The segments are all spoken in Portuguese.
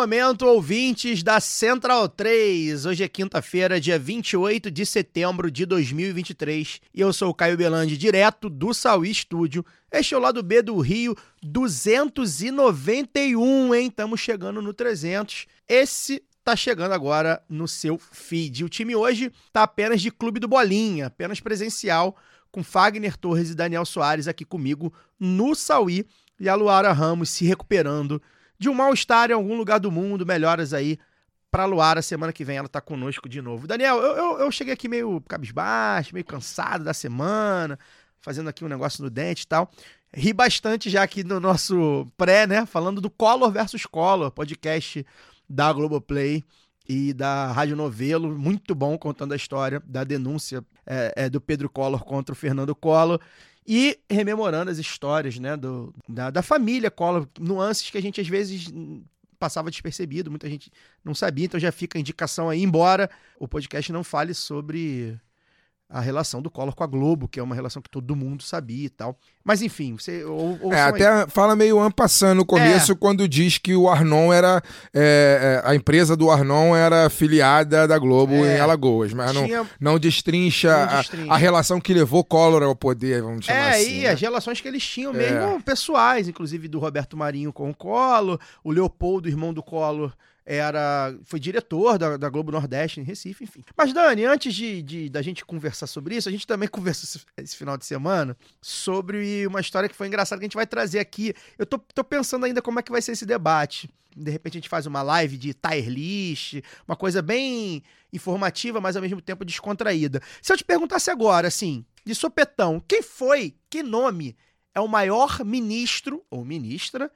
Momento, ouvintes da Central 3. Hoje é quinta-feira, dia 28 de setembro de 2023. E eu sou o Caio Belandi, direto do Sauí Estúdio. Este é o lado B do Rio 291, hein? Estamos chegando no 300. Esse tá chegando agora no seu feed. O time hoje tá apenas de Clube do Bolinha, apenas presencial, com Fagner Torres e Daniel Soares aqui comigo no Sauí. E a Luara Ramos se recuperando de um mal-estar em algum lugar do mundo. Melhoras aí pra Luara. Semana que vem ela tá conosco de novo. Daniel, eu, eu, eu cheguei aqui meio cabisbaixo, meio cansado da semana, fazendo aqui um negócio no dente e tal. Ri bastante já aqui no nosso pré, né? Falando do Collor versus Collor, podcast da Globoplay e da Rádio Novelo. Muito bom contando a história da denúncia é, é, do Pedro Collor contra o Fernando Collor. E rememorando as histórias né, do, da, da família Collor, nuances que a gente às vezes passava despercebido, muita gente não sabia, então já fica a indicação aí, embora o podcast não fale sobre a relação do Collor com a Globo, que é uma relação que todo mundo sabia e tal. Mas enfim, você ou, ouçam É, aí. até fala meio ampassando no começo É. quando diz que o Arnon era. é, é, a empresa do Arnon era filiada da Globo É. em Alagoas, mas não, Tinha- não destrincha, Não a- destrincha. A, relação que levou Collor ao poder, vamos chamar É, assim. e né? as relações que eles tinham É. mesmo pessoais, inclusive do Roberto Marinho com o Collor, o Leopoldo, irmão do Collor, era foi diretor da, da Globo Nordeste em Recife, enfim. Mas, Dani, antes de, de- da gente conversar sobre isso, a gente também conversou esse, esse final de semana sobre uma história que foi engraçada que a gente vai trazer aqui. Eu tô, tô pensando ainda como é que vai ser esse debate. De repente a gente faz uma live de tier list, uma coisa bem informativa, mas ao mesmo tempo descontraída. Se eu te perguntasse agora, assim, de sopetão, quem foi, que nome é o maior ministro ou ministra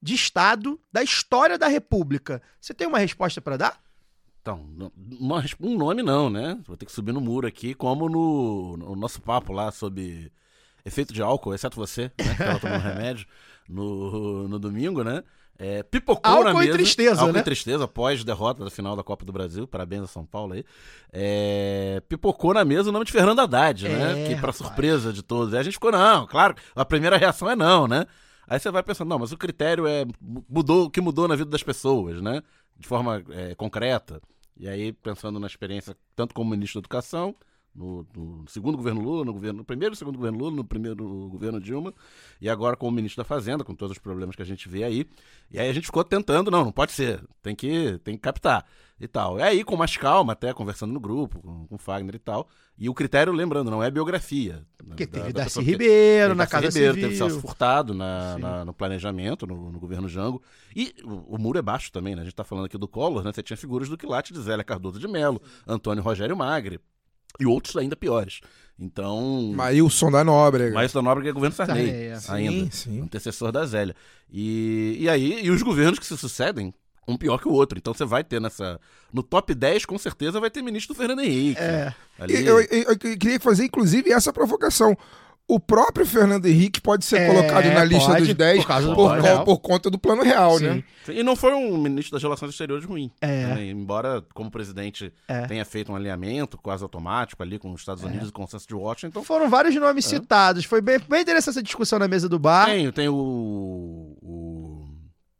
de Estado da história da República? Você tem uma resposta pra dar? Então, um nome não, né? Vou ter que subir no muro aqui, como no, no nosso papo lá sobre efeito de álcool, exceto você, né? Que tava tomando remédio no, no domingo, né? É, pipocou Álcool na e mesa. tristeza, álcool né? e tristeza, após derrota da final da Copa do Brasil. Parabéns a São Paulo aí. É, pipocou na mesa o nome de Fernando Haddad, né? É, Que pra rapaz. surpresa de todos. Aí a gente ficou, não, claro, a primeira reação é não, né? Aí você vai pensando, não, mas o critério é mudou o que mudou na vida das pessoas, né? De forma é, concreta. E aí, pensando na experiência, tanto como ministro da Educação, no, no segundo governo Lula, no, governo, no primeiro e segundo governo Lula, no primeiro governo Dilma, e agora como ministro da Fazenda, com todos os problemas que a gente vê aí. E aí a gente ficou tentando, não, não pode ser, tem que, tem que captar e tal. E aí, com mais calma, até conversando no grupo, com, com o Fagner e tal. E o critério, lembrando, não é biografia. né, Porque da- teve da Darcy Ribeiro Teve na Darcy Casa Ribeiro, Civil. Teve Celso Furtado na, na- no planejamento, no, no governo Jango. E o, o muro é baixo também, né? A gente tá falando aqui do Collor, né? Você tinha figuras do Quilate de Zélia Cardoso de Melo, Antônio Rogério Magre e outros ainda piores. Então. Maílson da Nóbrega. Mas da Nóbrega é governo Sarney, É, sim, ainda. sim. Antecessor da Zélia. E, e aí, e os governos que se sucedem, um pior que o outro. Então você vai ter nessa. No top 10, com certeza, vai ter ministro do Fernando Henrique. É. Ali, Eu, eu- eu queria fazer, inclusive, essa provocação. O próprio Fernando Henrique pode ser É, colocado na lista pode, dos 10 por do por, co- por conta do plano real, Sim. né? E não foi um ministro das Relações Exteriores ruim. É. né? Embora, como presidente, É. tenha feito um alinhamento quase automático ali com os Estados Unidos e com o consenso de Washington. Então foram vários nomes citados. Foi bem, bem interessante essa discussão na mesa do bar. Tem, tem o, o,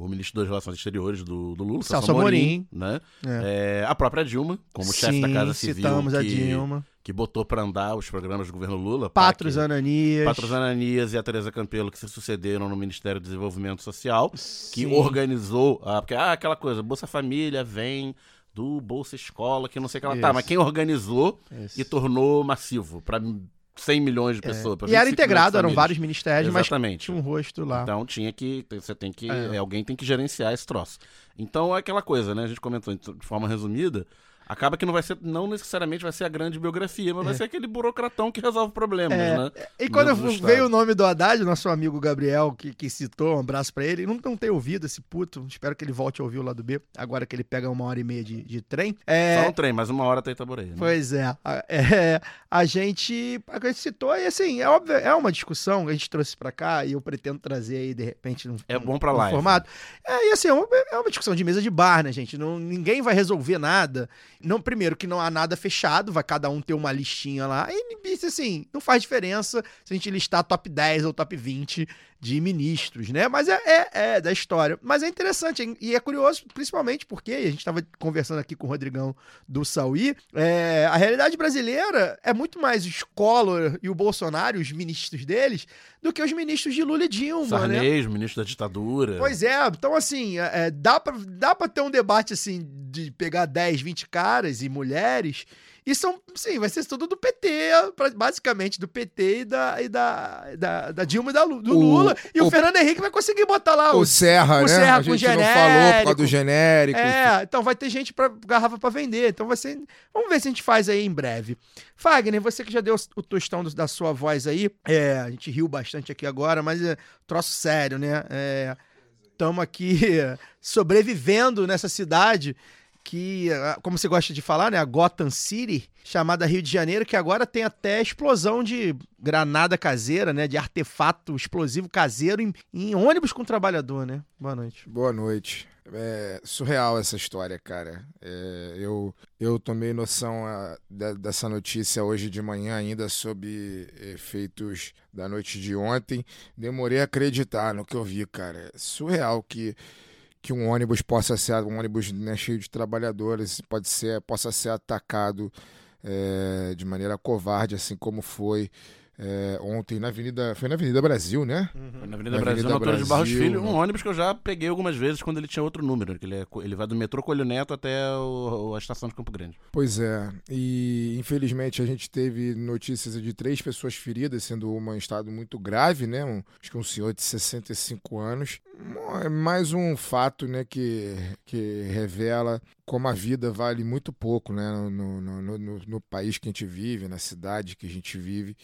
o ministro das Relações Exteriores do, do Lula, Celso Amorim, né? É. É, a própria Dilma, como chefe da Sim, Casa Civil, citamos a que, Dilma. que botou para andar os programas do governo Lula. Patros PAC, Ananias. Patros Ananias e a Tereza Campelo, que se sucederam no Ministério do Desenvolvimento Social, que Sim. organizou. Ah, porque, ah, aquela coisa, Bolsa Família vem do Bolsa Escola, que não sei o que ela tá, Isso. mas quem organizou Isso. e tornou massivo para 100 milhões de pessoas. pra É. E era 25 integrado, eram vários ministérios, mas Exatamente. tinha um rosto lá. Então tinha que. Você tem que. É. Alguém tem que gerenciar esse troço. Então é aquela coisa, né? A gente comentou de forma resumida. Acaba que não vai ser, não necessariamente vai ser a grande biografia, mas vai ser aquele burocratão que resolve problemas, É, né? E quando veio o nome do Haddad, nosso amigo Gabriel, que, que citou, um abraço pra ele, não, não tem ouvido esse puto, espero que ele volte a ouvir o lado B, agora que ele pega uma hora e meia de, de trem. É, Só um trem, mas uma hora tá Itaborei, né? Pois é. A, é, a gente, a gente citou, e assim, é óbvio, é uma discussão que a gente trouxe pra cá e eu pretendo trazer aí, de repente, num, É bom pra num live. formato. É, e assim, é uma, é uma discussão de mesa de bar, né, gente? Não, ninguém vai resolver nada. Não, primeiro, que não há nada fechado, vai cada um ter uma listinha lá. E, assim, não faz diferença se a gente listar top 10 ou top 20 de ministros, né? Mas é, é, é da história. Mas é interessante e é curioso, principalmente porque a gente estava conversando aqui com o Rodrigão do Sauí. é, a realidade brasileira é muito mais os Collor e o Bolsonaro, os ministros deles, do que os ministros de Lula e Dilma, né? Sarney, o ministro da ditadura. Pois é, então assim, é, é, dá, pra, dá pra ter um debate assim de pegar 10, 20 caras e mulheres. E são, sim, vai ser tudo do PT, basicamente, do PT e da, e da, da, da Dilma e da, do O- Lula. E o, o- Fernando Henrique vai conseguir botar lá O os. Serra, o né? Serra a com gente não falou por causa genérico. do genérico. É, então vai ter gente para garrafa pra vender. Então vai ser. Vamos ver se a gente faz aí em breve. Fagner, você que já deu o tostão do- da sua voz aí, é, a gente riu bastante aqui agora, mas é troço sério, né? Estamos aqui sobrevivendo nessa cidade que, como você gosta de falar, né? A Gotham City, chamada Rio de Janeiro, que agora tem até explosão de granada caseira, né? De artefato explosivo caseiro em, em ônibus com trabalhador, né? Boa noite. Boa noite. É surreal essa história, cara. É, eu, eu tomei noção ah, de- dessa notícia hoje de manhã, ainda sob efeitos da noite de ontem. Demorei a acreditar no que eu vi, cara. É surreal que, que um ônibus possa ser, um ônibus né, cheio de trabalhadores, pode ser, possa ser atacado é, de maneira covarde, assim como foi é, ontem na Avenida. Foi na Avenida Brasil, né? Foi na Avenida Na Brasil, Avenida na altura de Barros Brasil, Filho, um ônibus que eu já peguei algumas vezes quando ele tinha outro número. Que ele, é, ele vai do metrô Coelho Neto até o- a estação de Campo Grande. Pois é, e infelizmente a gente teve notícias de três pessoas feridas, sendo uma em estado muito grave, né? Um, acho que um senhor de 65 anos. É mais um fato, né, que, que revela como a vida vale muito pouco, né? No, no, no- no país que a gente vive, na cidade que a gente vive.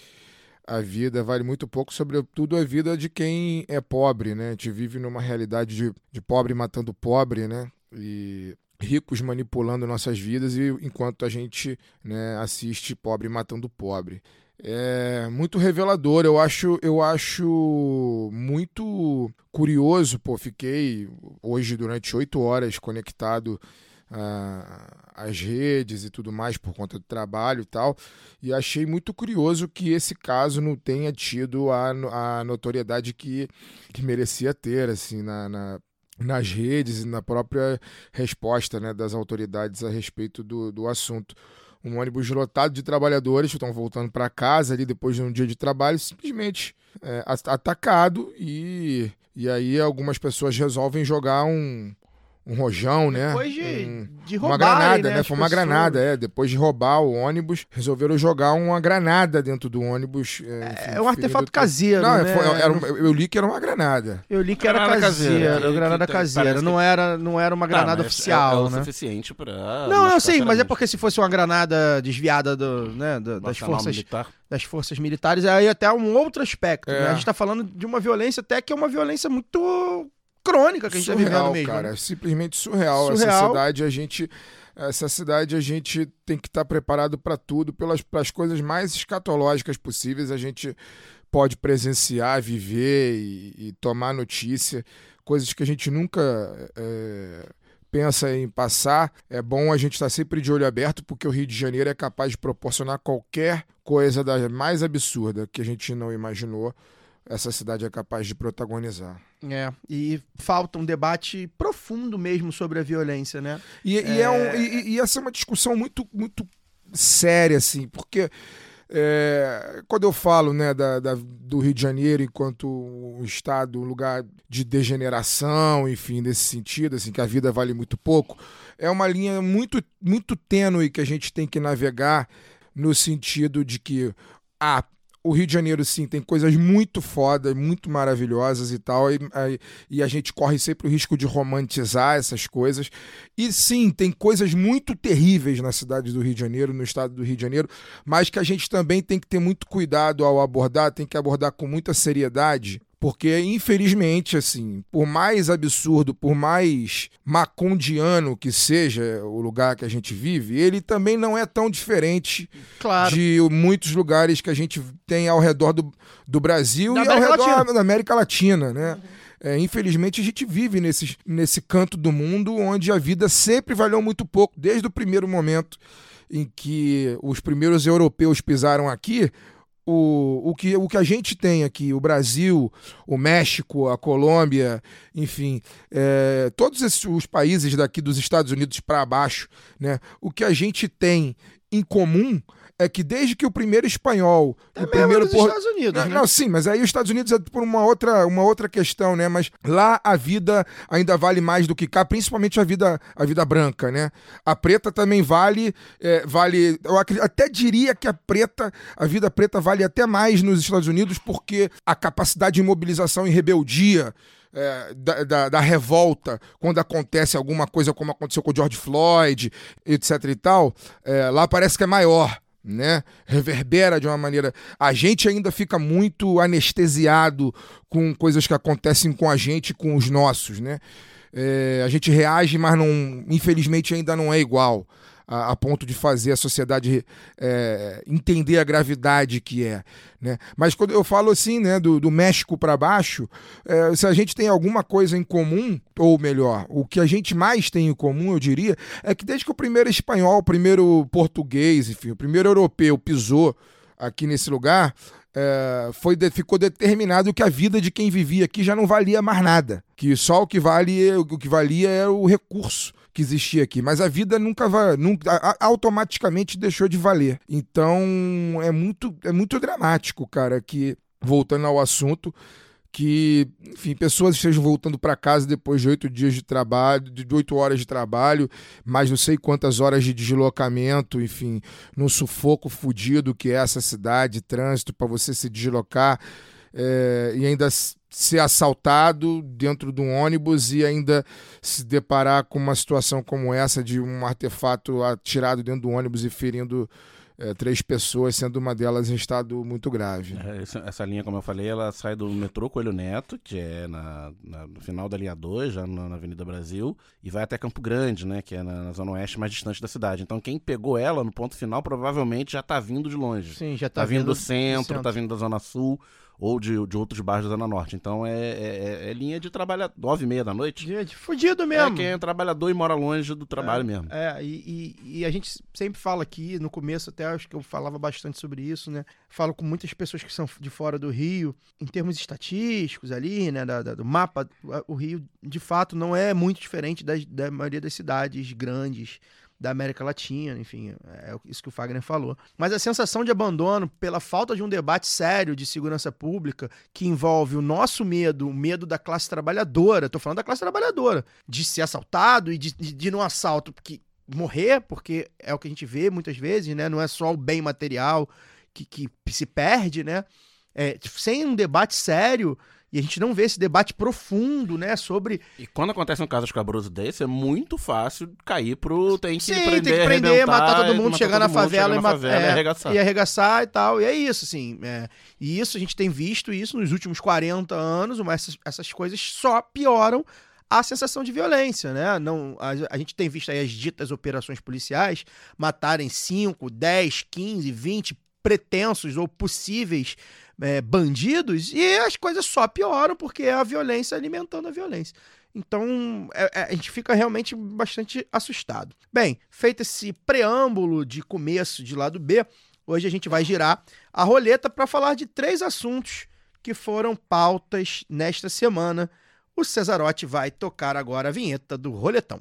A vida vale muito pouco, sobretudo a vida de quem é pobre, né? A gente vive numa realidade de, de pobre matando pobre, né? E ricos manipulando nossas vidas e enquanto a gente né, assiste pobre matando pobre. É muito revelador, eu acho, eu acho muito curioso, pô, fiquei hoje durante oito horas conectado ah, às redes e tudo mais por conta do trabalho e tal, e achei muito curioso que esse caso não tenha tido a, a notoriedade que, que merecia ter, assim, na, na nas redes e na própria resposta né, das autoridades a respeito do, do assunto. Um ônibus lotado de trabalhadores que estão voltando para casa ali depois de um dia de trabalho, simplesmente é, at- atacado e, e aí algumas pessoas resolvem jogar um, um rojão, né? Depois de, Um- de uma roubarem, granada, né? as Foi uma pessoas. granada, é. Depois de roubar o ônibus, resolveram jogar uma granada dentro do ônibus. É, enfim, É um artefato caseiro, Não, né? foi- era uma- eu li que era uma granada. Eu li que era Granada caseira, caseira. Que- granada que caseira, parece não era, não era uma granada Tá, mas oficial, é, é o né? suficiente pra. Não, não, machucar sim, mas é porque se fosse uma granada desviada do, né, do- das, forças, militar. das forças militares, aí até um outro aspecto. É. né? A gente tá falando de uma violência até que é uma violência muito crônica que a gente tá vivendo mesmo. cara, né? é simplesmente surreal. Essa Surreal. cidade a gente essa cidade a gente tem que estar preparado para tudo, pelas pras coisas mais escatológicas possíveis, a gente pode presenciar, viver e, e tomar notícia, coisas que a gente nunca é, pensa em passar. É bom a gente estar sempre de olho aberto, porque o Rio de Janeiro é capaz de proporcionar qualquer coisa da mais absurda que a gente não imaginou. Essa cidade é capaz de protagonizar. É, e falta um debate profundo mesmo sobre a violência, né? E, e é um- e- e essa é uma discussão muito, muito séria, assim, porque é, quando eu falo né, da, da- do Rio de Janeiro enquanto um estado, um lugar de degeneração, enfim, nesse sentido, assim, que a vida vale muito pouco, é uma linha muito, muito tênue que a gente tem que navegar no sentido de que, ah, o Rio de Janeiro, sim, tem coisas muito fodas, muito maravilhosas e tal, e, e a gente corre sempre o risco de romantizar essas coisas. E sim, tem coisas muito terríveis na cidade do Rio de Janeiro, no estado do Rio de Janeiro, mas que a gente também tem que ter muito cuidado ao abordar, tem que abordar com muita seriedade. Porque, infelizmente, assim, por mais absurdo, por mais macondiano que seja o lugar que a gente vive, ele também não é tão diferente Claro. de muitos lugares que a gente tem ao redor do, do Brasil Da e ao América redor Latina. da América Latina, né? É, infelizmente, a gente vive nesse, nesse canto do mundo onde a vida sempre valeu muito pouco. Desde o primeiro momento em que os primeiros europeus pisaram aqui, o, o, que, o que a gente tem aqui, o Brasil, o México, a Colômbia, enfim, é, todos esses, os países daqui dos Estados Unidos para baixo, né, o que a gente tem em comum é que desde que o primeiro espanhol, É o primeiro por- Estados Unidos, não, né? não, sim, mas aí os Estados Unidos é por uma outra, uma outra questão, né? Mas lá a vida ainda vale mais do que cá, principalmente a vida, a vida branca, né? A preta também vale, é, vale. Eu até diria que a preta, a vida preta vale até mais nos Estados Unidos, porque a capacidade de mobilização e rebeldia. é, da, da- da revolta, quando acontece alguma coisa como aconteceu com o George Floyd, etc e tal, é, lá parece que é maior né? Reverbera de uma maneira. A gente ainda fica muito anestesiado com coisas que acontecem com a gente, com os nossos, né? É, a gente reage, mas não, infelizmente ainda não é igual. A, a ponto de fazer a sociedade é, entender a gravidade que é. Né? Mas quando eu falo assim, né, do, do México para baixo, é, se a gente tem alguma coisa em comum, ou melhor, o que a gente mais tem em comum, eu diria, é que desde que o primeiro espanhol, o primeiro português, enfim, o primeiro europeu pisou aqui nesse lugar, é, foi de- ficou determinado que a vida de quem vivia aqui já não valia mais nada. Que só o que vale, o que valia era o recurso que existia aqui, mas a vida nunca vai, nunca, automaticamente deixou de valer. Então é muito, é muito dramático, cara, que voltando ao assunto, que, enfim, pessoas estejam voltando para casa depois de oito dias de trabalho, de oito horas de trabalho, mais não sei quantas horas de deslocamento, enfim, num sufoco fudido que é essa cidade, trânsito para você se deslocar é, e ainda ser assaltado dentro de um ônibus e ainda se deparar com uma situação como essa de um artefato atirado dentro do ônibus e ferindo é, três pessoas, sendo uma delas em estado muito grave. É, essa, essa linha, como eu falei, ela sai do metrô Coelho Neto, que é na, na- no final da linha 2, já na, na Avenida Brasil, e vai até Campo Grande, né? Que é na, na zona oeste mais distante da cidade. Então quem pegou ela no ponto final provavelmente já tá vindo de longe. Sim, já Tá, tá, vindo do do centro, tá vindo da Zona Sul ou de, de outros bairros da Zona Norte. Então é, é- é- é linha de trabalhador, nove e meia da noite. Gente, fudido É mesmo. quem é trabalhador e mora longe do trabalho mesmo. É, e, e- e a gente sempre fala aqui, no começo até acho que eu falava bastante sobre isso, né? Falo com muitas pessoas que são de fora do Rio, em termos estatísticos ali, né? da- da- do mapa, o Rio, de fato, não é muito diferente das- da maioria das cidades grandes da América Latina, enfim, é isso que o Fagner falou. Mas a sensação de abandono pela falta de um debate sério de segurança pública que envolve o nosso medo, o medo da classe trabalhadora, tô falando da classe trabalhadora, de ser assaltado e de, de, de no assalto que morrer, porque é o que a gente vê muitas vezes, né? Não é só o bem material que, que se perde, né? É, sem um debate sério, e a gente não vê esse debate profundo, né? Sobre E quando acontece um caso escabroso desse, é muito fácil cair pro tem que Sim, prender, tem que prender, matar todo mundo, matar chegar na todo mundo, favela, chegar e, na favela é, e arregaçar. e arregaçar e tal. E é isso, assim. é. E isso a gente tem visto isso nos últimos 40 anos, mas essas, essas coisas só pioram a sensação de violência, né? Não, a, a gente tem visto aí as ditas operações policiais matarem 5, 10, 15, 20 pretensos ou possíveis é, bandidos e as coisas só pioram porque é a violência alimentando a violência. Então, é- é- a gente fica realmente bastante assustado. Bem, feito esse preâmbulo de começo de lado B, hoje a gente vai girar a roleta para falar de três assuntos que foram pautas nesta semana. O Cesarotti vai tocar agora a vinheta do roletão.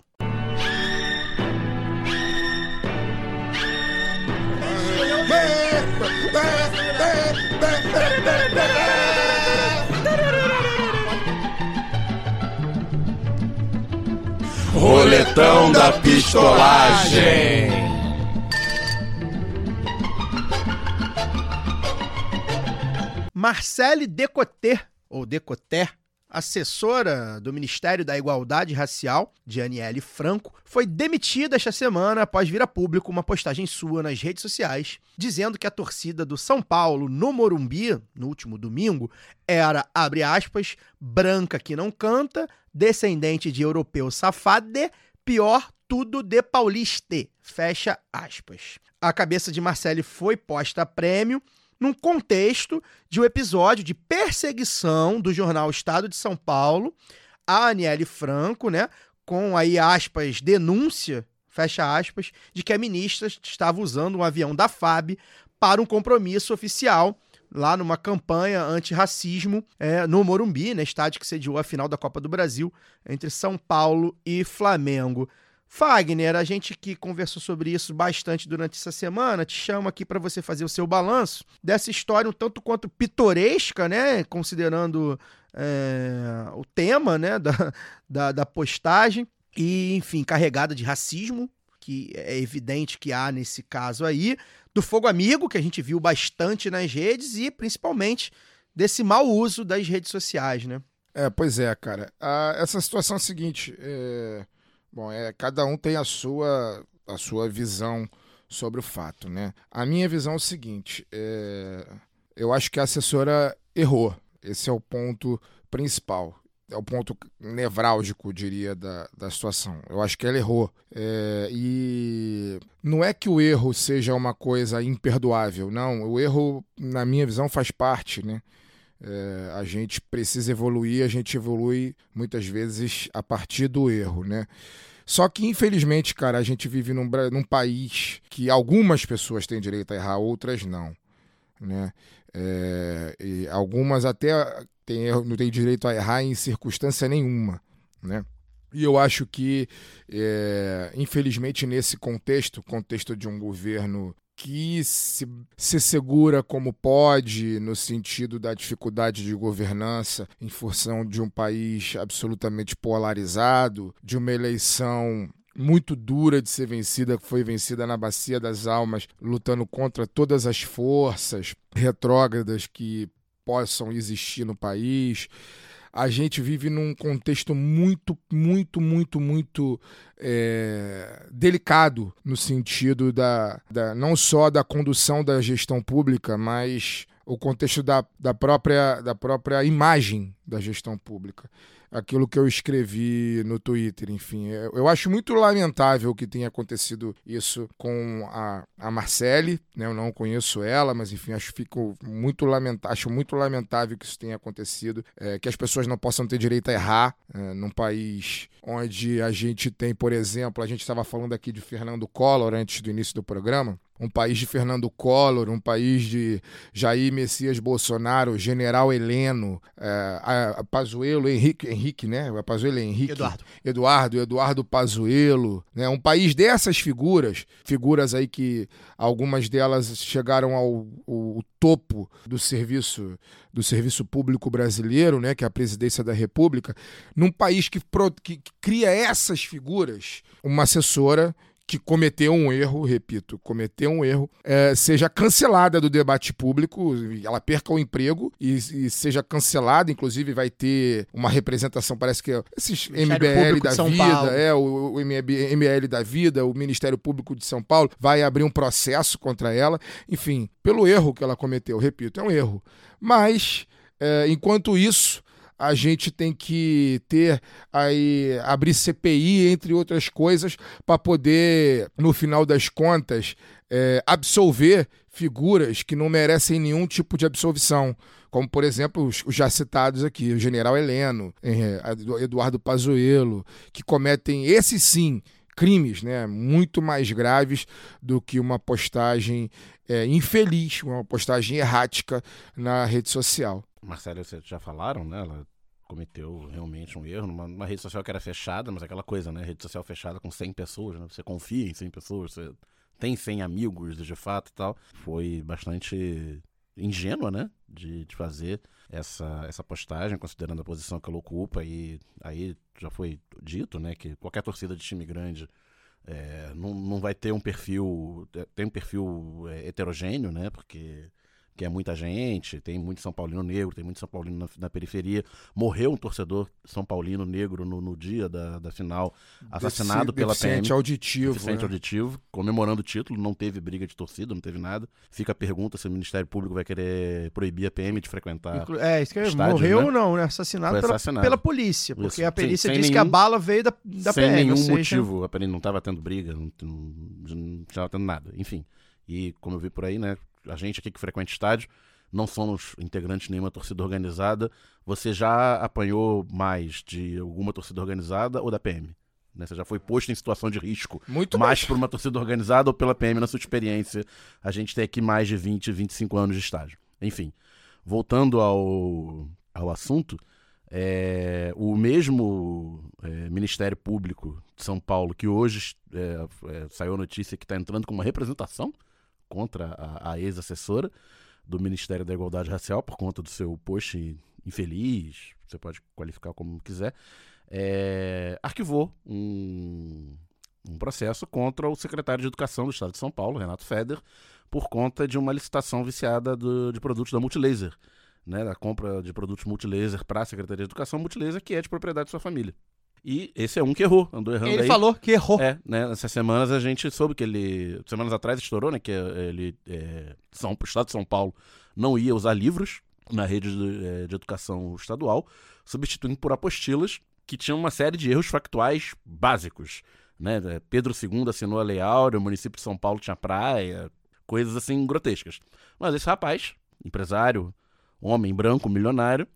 Roletão da pistolagem. Marcele Decoter, ou Decoter, assessora do Ministério da Igualdade Racial, de Aniele Franco, foi demitida esta semana após vir a público uma postagem sua nas redes sociais dizendo que a torcida do São Paulo no Morumbi, no último domingo, era, abre aspas, branca que não canta, descendente de europeu safade, pior tudo de pauliste, fecha aspas. A cabeça de Marcele foi posta a prêmio num contexto de um episódio de perseguição do jornal Estado de São Paulo a Aniele Franco, né, com aí aspas denúncia, fecha aspas, de que a ministra estava usando um avião da FAB para um compromisso oficial lá numa campanha antirracismo é, no Morumbi, né, estádio que sediou a final da Copa do Brasil entre São Paulo e Flamengo. Fagner, a gente que conversou sobre isso bastante durante essa semana, te chama aqui para você fazer o seu balanço dessa história um tanto quanto pitoresca, né? Considerando é, o tema né? da, da, da postagem, e, enfim, carregada de racismo, que é evidente que há nesse caso aí, do fogo amigo, que a gente viu bastante nas redes, e principalmente desse mau uso das redes sociais, né? É, pois é, cara. Ah, essa situação é a seguinte: é... Bom, é, cada um tem a sua, a sua visão sobre o fato, né? A minha visão é o seguinte: é... eu acho que a assessora errou. Esse é o ponto principal. É o ponto nevrálgico, diria, da, da situação. Eu acho que ela errou. É... e não é que o erro seja uma coisa imperdoável, não. O erro, na minha visão, faz parte, né? É, a gente precisa evoluir, a gente evolui muitas vezes a partir do erro, né? Só que, infelizmente, cara, a gente vive num, num país que algumas pessoas têm direito a errar, outras não. Né? É, e algumas até têm, não têm direito a errar em circunstância nenhuma. Né? E eu acho que, é, infelizmente, nesse contexto, contexto de um governo que se, se segura como pode, no sentido da dificuldade de governança, em função de um país absolutamente polarizado, de uma eleição muito dura de ser vencida, que foi vencida na Bacia das Almas, lutando contra todas as forças retrógradas que possam existir no país a gente vive num contexto muito, muito, muito, muito é, delicado no sentido da, da não só da condução da gestão pública, mas o contexto da, da, própria, da própria imagem da gestão pública aquilo que eu escrevi no Twitter, enfim. É, eu acho muito lamentável que tenha acontecido isso com a, a Marcele, né? Eu não conheço ela, mas enfim, acho, fico muito lamenta acho muito lamentável que isso tenha acontecido, é, que as pessoas não possam ter direito a errar é, num país onde a gente tem, por exemplo, a gente estava falando aqui de Fernando Collor antes do início do programa, um país de Fernando Collor, um país de Jair Messias Bolsonaro, General Heleno, é, a, Pazuello, Henrique, Henrique, né? O Pazuello é Henrique. Eduardo. Eduardo, Eduardo Pazuello, né? Um país dessas figuras, figuras aí que algumas delas chegaram ao, ao topo do serviço do serviço público brasileiro, né, que é a presidência da República, num país que, que, que cria essas figuras, uma assessora que cometeu um erro, repito, cometeu um erro, é, seja cancelada do debate público, ela perca o emprego e, e, seja cancelada, inclusive vai ter uma representação, parece que é esses MBL da vida, Paulo. é, o, o MBL da vida, o Ministério Público de São Paulo vai abrir um processo contra ela, enfim, pelo erro que ela cometeu, repito, é um erro. Mas, é, enquanto isso, a gente tem que ter aí abrir CPI entre outras coisas para poder no final das contas é, absolver figuras que não merecem nenhum tipo de absolvição como por exemplo os, já citados aqui o General Heleno é, Eduardo Pazuello que cometem esses sim crimes né, muito mais graves do que uma postagem é, infeliz, uma postagem errática na rede social. Marcelo, vocês já falaram, né? Ela cometeu realmente um erro numa, numa, rede social que era fechada, mas aquela coisa, né? Rede social fechada com 100 pessoas, né? Você confia em 100 pessoas, você tem 100 amigos de fato e tal. Foi bastante ingênua, né? De, de fazer essa, essa postagem, considerando a posição que ela ocupa. E aí já foi dito, né? Que qualquer torcida de time grande é, não, não vai ter um perfil. Tem um perfil é, heterogêneo, né? Porque que é muita gente, tem muito São Paulino negro, tem muito São Paulino na, na periferia. Morreu um torcedor São Paulino negro no, no dia da, da final, assassinado Defici- pela PM. auditivo. Deficiente né? auditivo, comemorando o título, não teve briga de torcida, não teve nada. Fica a pergunta se o Ministério Público vai querer proibir a PM de frequentar. Inclu- É, isso que eu Estádio, morreu né? não, né? Assassinado, Foi pela, assassinado. pela polícia, porque Isso, a perícia sem- sem disse que a nenhum- bala veio da, da sem PM. nenhum ou seja, motivo, a PM não estava tendo briga, não estava tendo nada, enfim. E como eu vi por aí, né, a gente aqui que frequenta estádio, não somos integrantes de nenhuma torcida organizada. Você já apanhou mais de alguma torcida organizada ou da PM? Né, Você já foi posto em situação de risco Muito mais mais. por uma torcida organizada ou pela PM na sua experiência? A gente tem aqui mais de 20, 25 anos de estágio. Enfim, voltando ao, ao assunto, é, o mesmo é, Ministério Público de São Paulo, que hoje é, é, saiu a notícia que está entrando com uma representação contra a, a ex-assessora do Ministério da Igualdade Racial por conta do seu post infeliz, você pode qualificar como quiser, é, arquivou um, um processo contra o secretário de Educação do Estado de São Paulo, Renato Feder, por conta de uma licitação viciada do- de produtos da Multilaser, né, da compra de produtos Multilaser para a Secretaria de Educação, Multilaser que é de propriedade de sua família. E esse é um que errou, andou errando Ele aí. falou que errou. É, né? Essas semanas a gente soube que ele. Semanas atrás estourou, né? Que ele. É, São, o Estado de São Paulo não ia usar livros na rede de, é, de educação estadual, substituindo por apostilas que tinham uma série de erros factuais básicos. Né? Pedro II assinou a Lei Áurea, o município de São Paulo tinha praia, coisas assim grotescas. Mas esse rapaz, empresário, homem branco, milionário,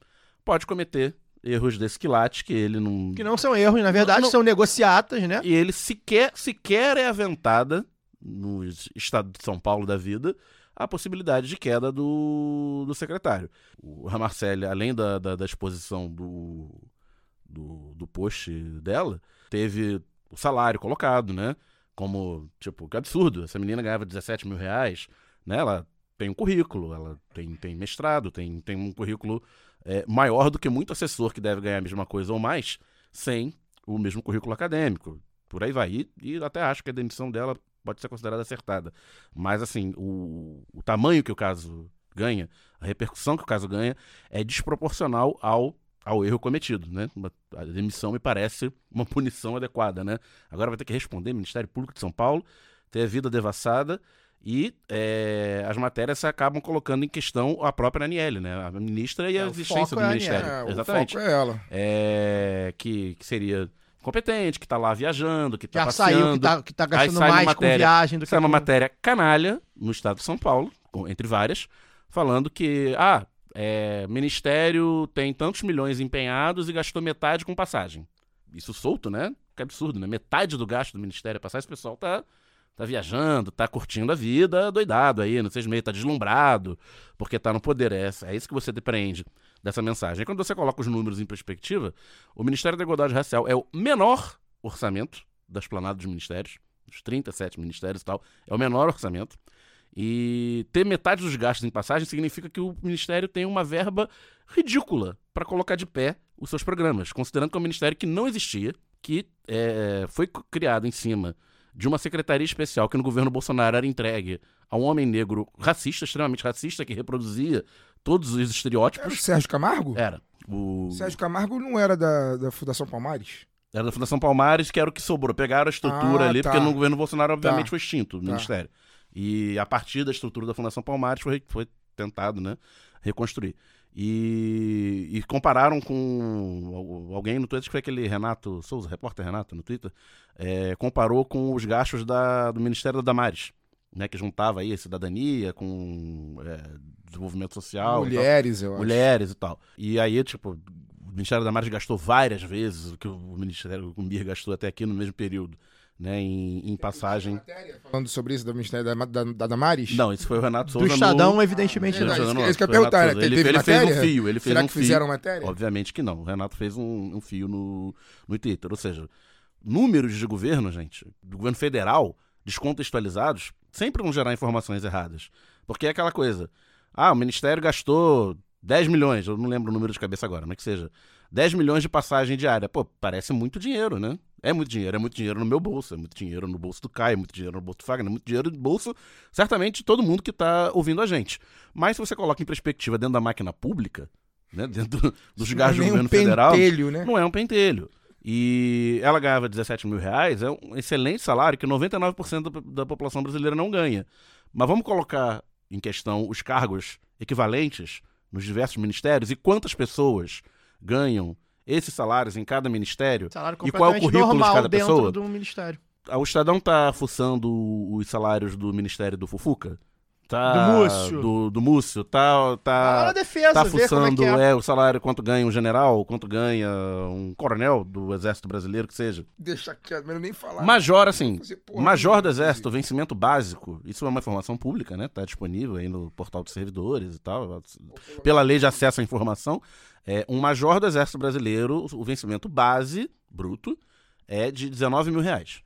pode cometer erros desse quilate que ele não. Que não são erros, na verdade, Não, são negociatas, né? E ele sequer, sequer é aventada no estado de São Paulo da vida a possibilidade de queda do, do secretário. O Ramarcelli, além da, da, da exposição do, do, do post dela, teve o salário colocado, né? Como, tipo, que absurdo. Essa menina ganhava 17 mil reais, né? Ela tem um currículo, ela tem, tem mestrado, tem, tem um currículo é, maior do que muito assessor que deve ganhar a mesma coisa ou mais, sem o mesmo currículo acadêmico. Por aí vai. E, e até acho que a demissão dela pode ser considerada acertada. Mas, assim, o, o tamanho que o caso ganha, a repercussão que o caso ganha, é desproporcional ao, ao erro cometido. Né? A demissão me parece uma punição adequada. Né? Agora vai ter que responder Ministério Público de São Paulo, ter a vida devassada. E é, as matérias acabam colocando em questão a própria Aniele, né? A ministra e É, a o existência do é ministério. É, o Exatamente foco é ela. é, que, que seria competente, que tá lá viajando, que tá Já passeando. saiu que tá, que tá gastando sai mais com matéria- viagem do que Isso é uma com- matéria canalha no estado de São Paulo, com- entre várias, falando que, ah, é, ministério tem tantos milhões empenhados e gastou metade com passagem. Isso solto, né? Que absurdo, né? Metade do gasto do ministério é passagem, esse pessoal tá, tá viajando, tá curtindo a vida, doidado aí, não seja meio, tá deslumbrado, porque tá no poder. É, é isso que você depreende dessa mensagem. E quando você coloca os números em perspectiva, o Ministério da Igualdade Racial é o menor orçamento da esplanada dos ministérios, dos 37 ministérios e tal, é o menor orçamento. E ter metade dos gastos em passagem significa que o ministério tem uma verba ridícula para colocar de pé os seus programas, considerando que é um ministério que não existia, que é, foi criado em cima de uma secretaria especial que no governo Bolsonaro era entregue a um homem negro racista, extremamente racista, que reproduzia todos os Era o estereótipos. Sérgio Camargo? Era. O... Sérgio Camargo não era da, da Fundação Palmares? Era da Fundação Palmares, que era o que sobrou. Pegaram a estrutura Ah, ali, tá. porque no governo Bolsonaro, obviamente, Tá. foi extinto o Tá. ministério. E a partir da estrutura da Fundação Palmares foi, foi tentado né, reconstruir. E, e compararam com al- alguém no Twitter, acho que foi aquele Renato Souza, repórter Renato no Twitter, é, comparou com os gastos da, do Ministério da Damares, né, que juntava aí a cidadania com é, desenvolvimento social. Mulheres, eu acho. mulheres e tal. E aí, tipo, o Ministério da Damares gastou várias vezes o que o Ministério o MIR gastou até aqui no mesmo período, né, em, em passagem. Falando sobre isso do Ministério da, da, da Damares? Não, esse foi o Renato Do Souza Estadão, no... evidentemente, É, não. não, Não, isso que- isso que eu perguntar, né? Ele, Teve ele fez um fio, ele fez Será um que fio. fizeram matéria? Obviamente que não. O Renato fez um, um fio no, no Twitter. Ou seja, números de governo, gente, do governo federal, descontextualizados, sempre vão gerar informações erradas. Porque é aquela coisa. Ah, o Ministério gastou 10 milhões, eu não lembro o número de cabeça agora, mas que seja. 10 milhões de passagem diária. Pô, parece muito dinheiro, né? É muito dinheiro, é muito dinheiro no meu bolso, é muito dinheiro no bolso do Caio, é muito dinheiro no bolso do Fagner, é muito dinheiro no bolso, certamente, de todo mundo que tá ouvindo a gente. Mas se você coloca em perspectiva dentro da máquina pública, né, dentro dos é gastos do governo um federal, pentelho, né? não é um pentelho. E ela ganhava 17 mil reais, é um excelente salário que 99% da, da população brasileira não ganha. Mas vamos colocar em questão os cargos equivalentes nos diversos ministérios e quantas pessoas ganham esses salários em cada ministério. Salário E qual é o currículo de cada pessoa? do ministério. Ah, O Estadão tá fuçando os salários do Ministério do Fufuca? Tá, Do Múcio. Do, do Múcio. Tá, tá, na defesa, tá é fuçando que é. é, o salário, quanto ganha um general, quanto ganha um coronel do Exército Brasileiro, que seja. Deixa quieto, melhor nem falar. Major, assim, Major do Exército, vencimento básico, isso é uma informação pública, né? Tá disponível aí no portal dos servidores e tal, pela lei de acesso à informação. É, um Major do Exército Brasileiro, o vencimento base, bruto, é de 19 mil reais.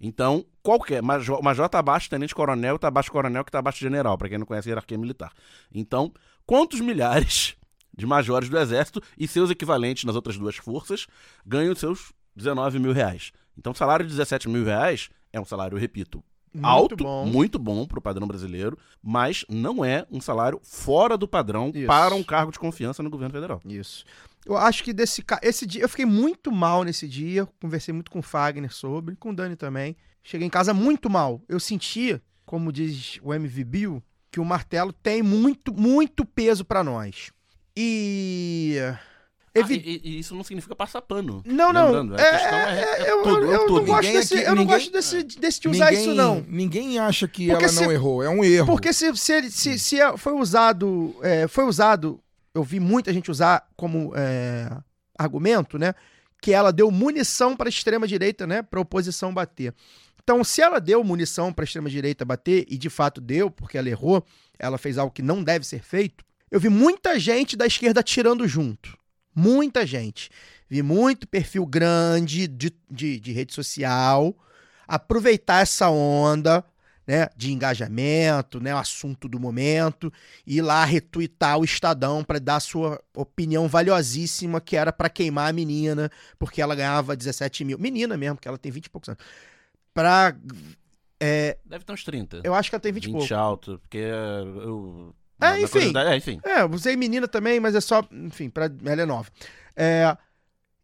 Então, qualquer. Major, major tá abaixo, tenente coronel, tá abaixo coronel, que tá abaixo general, pra quem não conhece a hierarquia militar. Então, quantos milhares de majores do Exército e seus equivalentes nas outras duas forças ganham seus 19 mil reais? Então, o salário de 17 mil reais é um salário, repito, Muito alto, bom. muito bom pro padrão brasileiro, mas não é um salário fora do padrão Isso. para um cargo de confiança no governo federal. Isso. Eu acho que desse esse dia eu fiquei muito mal nesse dia, conversei muito com o Fagner sobre, com o Dani também. Cheguei em casa muito mal. Eu senti, como diz o MV Bill, que o martelo tem muito, muito peso pra nós. E evi- Ah, e, e isso não significa passar pano. Não, não. É, é, é eu, tudo, eu, é eu tudo. não gosto Ninguém desse, aqui- eu não ninguém- gosto desse, desse de usar isso não. Ninguém acha que Porque ela não se- errou. É um erro. Porque se, se, se, se é- foi usado, é, foi usado, eu vi muita gente usar como é, argumento, né? Que ela deu munição para a extrema direita, né? Para oposição bater. Então, se ela deu munição para a extrema direita bater e de fato deu, porque ela errou, ela fez algo que não deve ser feito. Eu vi muita gente da esquerda tirando junto, muita gente. Vi muito perfil grande de, de, de rede social aproveitar essa onda né, de engajamento, né, o assunto do momento, e ir lá retuitar o Estadão para dar sua opinião valiosíssima, que era para queimar a menina, porque ela ganhava 17 mil. Menina mesmo, porque ela tem 20 e poucos anos. Pra. é, Deve ter uns 30. eu acho que ela tem 20 e 20 poucos. alto, porque eu... É, na- na enfim. curiosidade- É, enfim. É, eu usei menina também, mas é só, enfim, pra, ela é nova. É,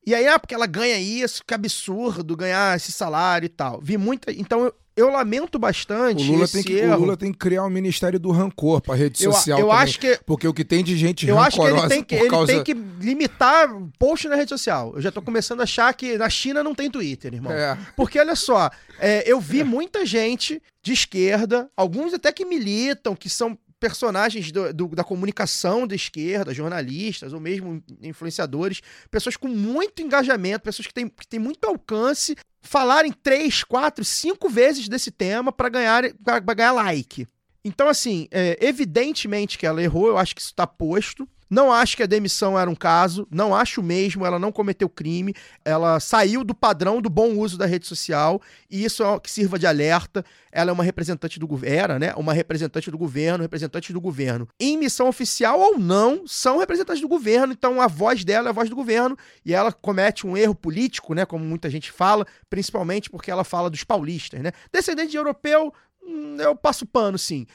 e aí, ah, porque ela ganha isso, que absurdo ganhar esse salário e tal. Vi muita. Então eu, eu lamento O bastante Lula, esse tem que, o. Lula tem que criar o Ministério do Rancor pra rede eu social eu também. acho que Porque o que tem de gente Eu acho que ele rancorosa tem que, ele causa... tem que limitar post na rede social. Eu já tô começando a achar que na China não tem Twitter, irmão. É. Porque olha só, é, eu vi muita gente de esquerda, alguns até que militam, que são personagens do- do- da comunicação da esquerda, jornalistas ou mesmo influenciadores, pessoas com muito engajamento, pessoas que têm, que têm muito alcance, falarem três, quatro, cinco vezes desse tema para ganhar, pra- ganhar like. Então, assim, é, evidentemente que ela errou, eu acho que isso está posto. Não acho que a demissão era um caso, não acho mesmo, ela não cometeu crime, ela saiu do padrão do bom uso da rede social, e isso é que sirva de alerta. Ela é uma representante do governo, era, né? Uma representante do governo, representante do governo. Em missão oficial ou não, são representantes do governo, então a voz dela é a voz do governo, e ela comete um erro político, né? Como muita gente fala, principalmente porque ela fala dos paulistas, né? Descendente de europeu, hum, eu passo pano, sim.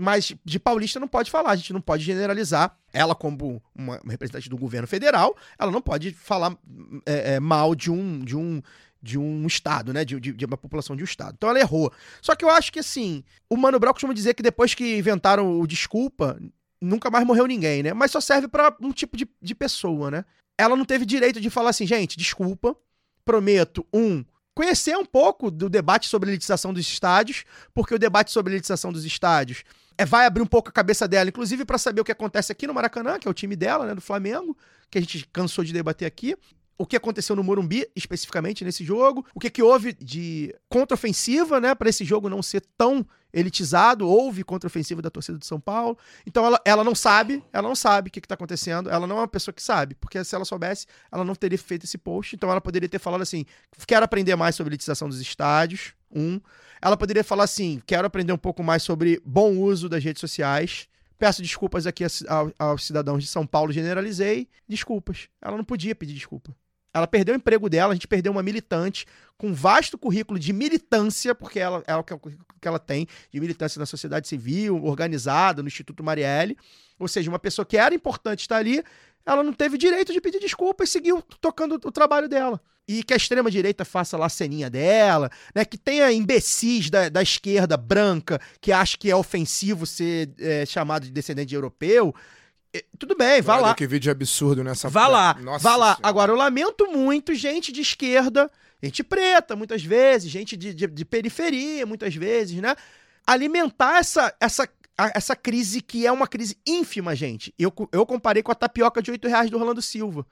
Mas de paulista não pode falar, a gente não pode generalizar. Ela, como uma representante do governo federal, ela não pode falar é, é, mal de um, de um, de um estado, né? De, de, de uma população de um estado. Então ela errou. Só que eu acho que assim, o Mano Brown costuma dizer que depois que inventaram o desculpa, nunca mais morreu ninguém, né? Mas só serve pra um tipo de, de pessoa, né? Ela não teve direito de falar assim, gente, desculpa, prometo, um, conhecer um pouco do debate sobre a elitização dos estádios, porque o debate sobre a elitização dos estádios é, vai abrir um pouco a cabeça dela, inclusive para saber o que acontece aqui no Maracanã, que é o time dela, né, do Flamengo, que a gente cansou de debater aqui. O que aconteceu no Morumbi, especificamente nesse jogo, o que, que houve de contraofensiva, né, para esse jogo não ser tão elitizado, houve contraofensiva da torcida de São Paulo. Então ela, ela não sabe, ela não sabe o que, que tá acontecendo, ela não é uma pessoa que sabe, porque se ela soubesse, ela não teria feito esse post, então ela poderia ter falado assim: quero aprender mais sobre elitização dos estádios, um. Ela poderia falar assim: quero aprender um pouco mais sobre bom uso das redes sociais. Peço desculpas aqui a- ao- aos cidadãos de São Paulo, generalizei. Desculpas. Ela não podia pedir desculpa. Ela perdeu o emprego dela, a gente perdeu uma militante com vasto currículo de militância, porque ela é o que ela tem de militância na sociedade civil, organizada, no Instituto Marielle. Ou seja, uma pessoa que era importante estar ali, ela não teve direito de pedir desculpa e seguiu tocando o trabalho dela. E que a extrema-direita faça lá a ceninha dela, né? Que tenha imbecis da, da esquerda branca que acha que é ofensivo ser é, chamado de descendente de europeu. Tudo bem, vá Olha lá. Que vídeo absurdo nessa Vá lá, Nossa vá lá. Senhora. Agora, eu lamento muito gente de esquerda, gente preta, muitas vezes, gente de, de, de periferia, muitas vezes, né? Alimentar essa, essa, essa crise que é uma crise ínfima, gente. Eu, eu comparei com a tapioca de 8 reais do Rolando Silva.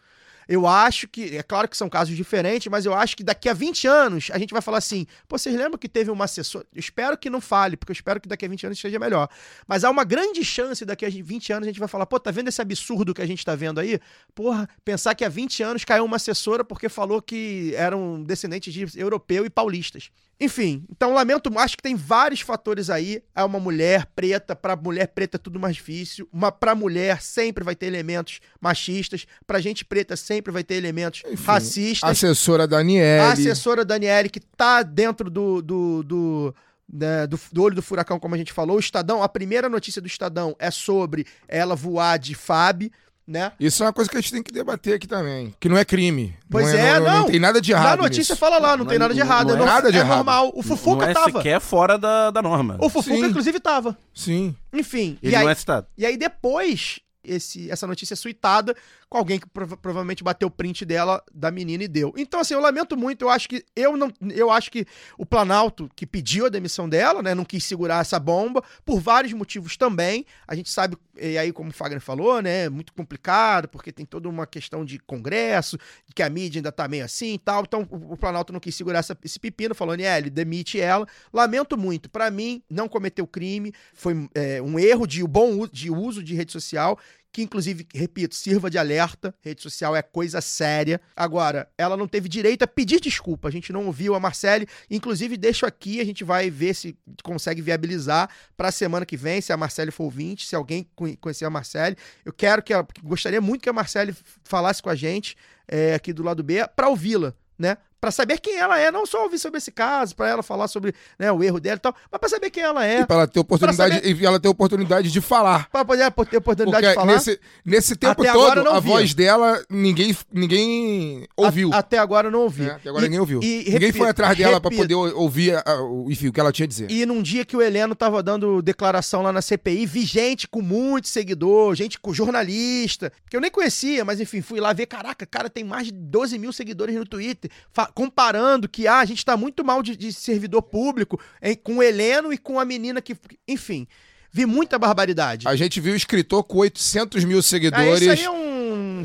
Eu acho que, é claro que são casos diferentes, mas eu acho que daqui a 20 anos a gente vai falar assim: pô, vocês lembram que teve uma assessora? Eu espero que não fale, porque eu espero que daqui a 20 anos seja melhor. Mas há uma grande chance daqui a 20 anos a gente vai falar: pô, tá vendo esse absurdo que a gente tá vendo aí? Porra, pensar que há 20 anos caiu uma assessora porque falou que eram descendentes de europeu e paulistas. Enfim, então lamento, acho que tem vários fatores aí. É uma mulher preta, pra mulher preta é tudo mais difícil. Uma pra mulher sempre vai ter elementos machistas, pra gente preta sempre vai ter elementos Enfim, racistas. Assessora Daniele. A assessora Daniele, que tá dentro do, do, do, né, do, do olho do furacão, como a gente falou. O Estadão, a primeira notícia do Estadão é sobre ela voar de FAB, né? Isso é uma coisa que a gente tem que debater aqui também. Que não é crime. Pois não é, não, não. tem nada de errado. Na notícia nisso. fala lá, não, Não tem é- nada de não- errado. não é, é nada de é errado. normal. O Fufuca não é tava. sequer fora da, da norma. O Fufuca, Sim. inclusive, tava. Sim. Enfim. Ele e aí, não é citado. E aí depois, esse, essa notícia é suitada com alguém que prova- provavelmente bateu o print dela, da menina e deu. Então, assim, eu lamento muito, eu acho que eu não. Eu acho que o Planalto, que pediu a demissão dela, né, não quis segurar essa bomba, por vários motivos também. A gente sabe, e aí, como o Fagner falou, né, é muito complicado, porque tem toda uma questão de Congresso, que a mídia ainda tá meio assim e tal. Então, o, Planalto não quis segurar essa- esse pepino, falou, ele demite ela. Lamento muito. Pra mim, não cometeu crime, foi é, um erro de bom uso, de uso de rede social, que inclusive, repito, sirva de alerta. Rede social é coisa séria. Agora, ela não teve direito a pedir desculpa. A gente não ouviu a Marcele. Inclusive, deixo aqui, a gente vai ver se consegue viabilizar pra semana que vem, se a Marcele for ouvinte, se alguém conhe- conhecer a Marcele. Eu quero que ela, gostaria muito que a Marcele falasse com a gente é, aqui do lado B pra ouvi-la, né? Pra saber quem ela é, não só ouvir sobre esse caso, pra ela falar sobre né, o erro dela e tal, mas pra saber quem ela é, E pra ela ter oportunidade, saber- e ela ter oportunidade de falar. pra poder ter oportunidade Porque de falar. nesse, nesse tempo Até todo, a voz dela, ninguém, ninguém ouviu. A- até agora não ouvi. né? Até agora E- ninguém ouviu. e, ninguém repito, foi atrás dela pra repito, poder ou- ouvir a- o, enfim, o que ela tinha a dizer. E num dia que o Heleno tava dando declaração lá na CPI, vi gente com muito seguidor, gente com jornalista, que eu nem conhecia, mas enfim, fui lá ver, caraca, cara, tem mais de 12 mil seguidores no Twitter, comparando que ah, a gente tá muito mal de, de servidor público hein, com o Heleno e com a menina que. Enfim, vi muita barbaridade. A gente viu o escritor com 800 mil Ah, seguidores. esse aí é um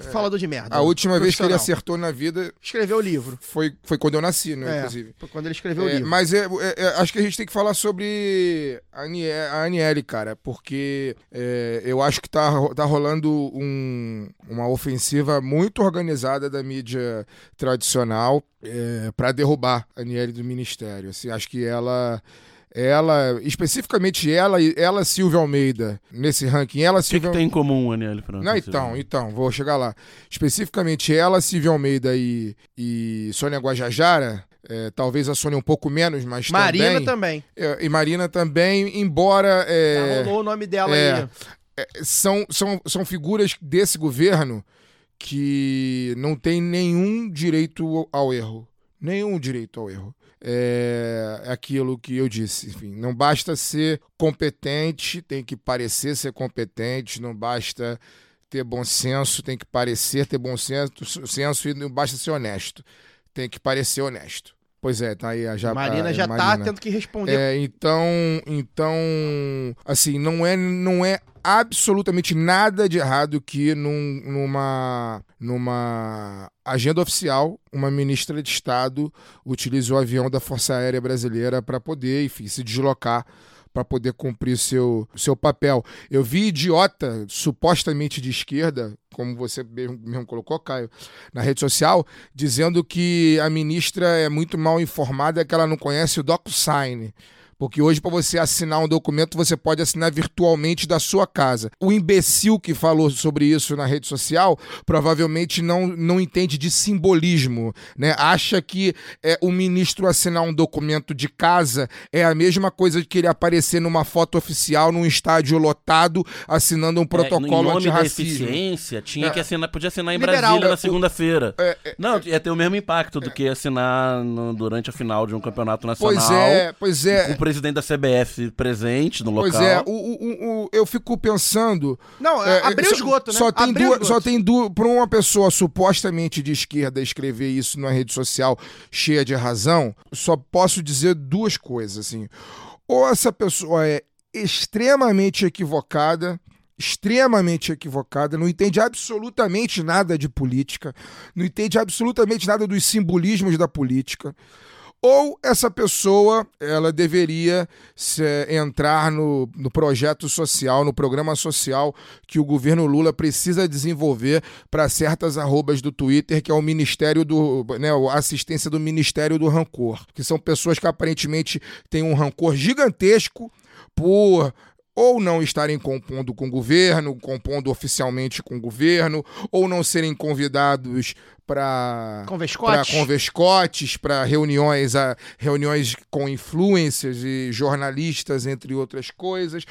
falador de merda. A última vez que ele acertou na vida Escreveu o livro. foi, foi quando eu nasci, né? É, Inclusive. foi quando ele escreveu o É, livro. mas é, é, é, acho que a gente tem que falar sobre a, Anie- a Aniele, cara, porque eu acho que tá, tá rolando um- uma ofensiva muito organizada da mídia tradicional é, para derrubar a Aniele do ministério. Assim, acho que ela. Ela, especificamente ela, e- ela Silvia Almeida, nesse ranking, ela O que, Silvia que tem em comum, Aniele Franco? não, então, então, vou chegar lá. Especificamente ela, Silvia Almeida e, e Sônia Guajajara, é, talvez a Sônia um pouco menos, mas Marina também. também. é, e Marina também, embora Já é, rolou o nome dela é, aí. são, são, são figuras desse governo que não tem nenhum direito ao erro. Nenhum direito ao erro. É aquilo que eu disse. Enfim, não basta ser competente, tem que parecer ser competente, não basta ter bom senso, tem que parecer ter bom senso, senso e não basta ser honesto. Tem que parecer honesto. Pois é, tá aí a já Marina a- já tá Marina. tendo que responder. É, então, então, assim, não é, não é absolutamente nada de errado que num- numa, numa agenda oficial, uma ministra de Estado utilize o avião da Força Aérea Brasileira para poder, enfim, se deslocar para poder cumprir seu, seu papel. Eu vi idiota, supostamente de esquerda, como você mesmo, colocou, Caio, na rede social, dizendo que a ministra é muito mal informada, que ela não conhece o DocuSign Porque hoje, para você assinar um documento, você pode assinar virtualmente da sua casa. O imbecil que falou sobre isso na rede social provavelmente não, não entende de simbolismo, né? Acha que é, o ministro assinar um documento de casa é a mesma coisa que ele aparecer numa foto oficial num estádio lotado assinando um É, protocolo antirracismo. eficiência, tinha É. que assinar, podia assinar em Liberal, Brasília é, na segunda-feira. É, é, Não, ia ter o mesmo impacto do que assinar no- durante a final de um campeonato nacional. pois é, pois é. Presidente da CBF presente no local. Pois é, o, o- o- o- eu fico pensando. Não, é, abriu o só- esgoto, né? Só tem Abriu duas, só tem duas. Para uma pessoa supostamente de esquerda escrever isso numa rede social cheia de razão, só posso dizer duas coisas assim. Ou essa pessoa é extremamente equivocada, extremamente equivocada, não entende absolutamente nada de política, não entende absolutamente nada dos simbolismos da política. Ou essa pessoa ela deveria se- entrar no, no projeto social, no programa social que o governo Lula precisa desenvolver para certas arrobas do Twitter, que é o Ministério do. Né, a assistência do Ministério do Rancor. Que são pessoas que aparentemente têm um rancor gigantesco por ou não estarem compondo com o governo, compondo oficialmente com o governo, ou não serem convidados para convescotes, para reuniões, a, reuniões com influencers e jornalistas, entre outras coisas.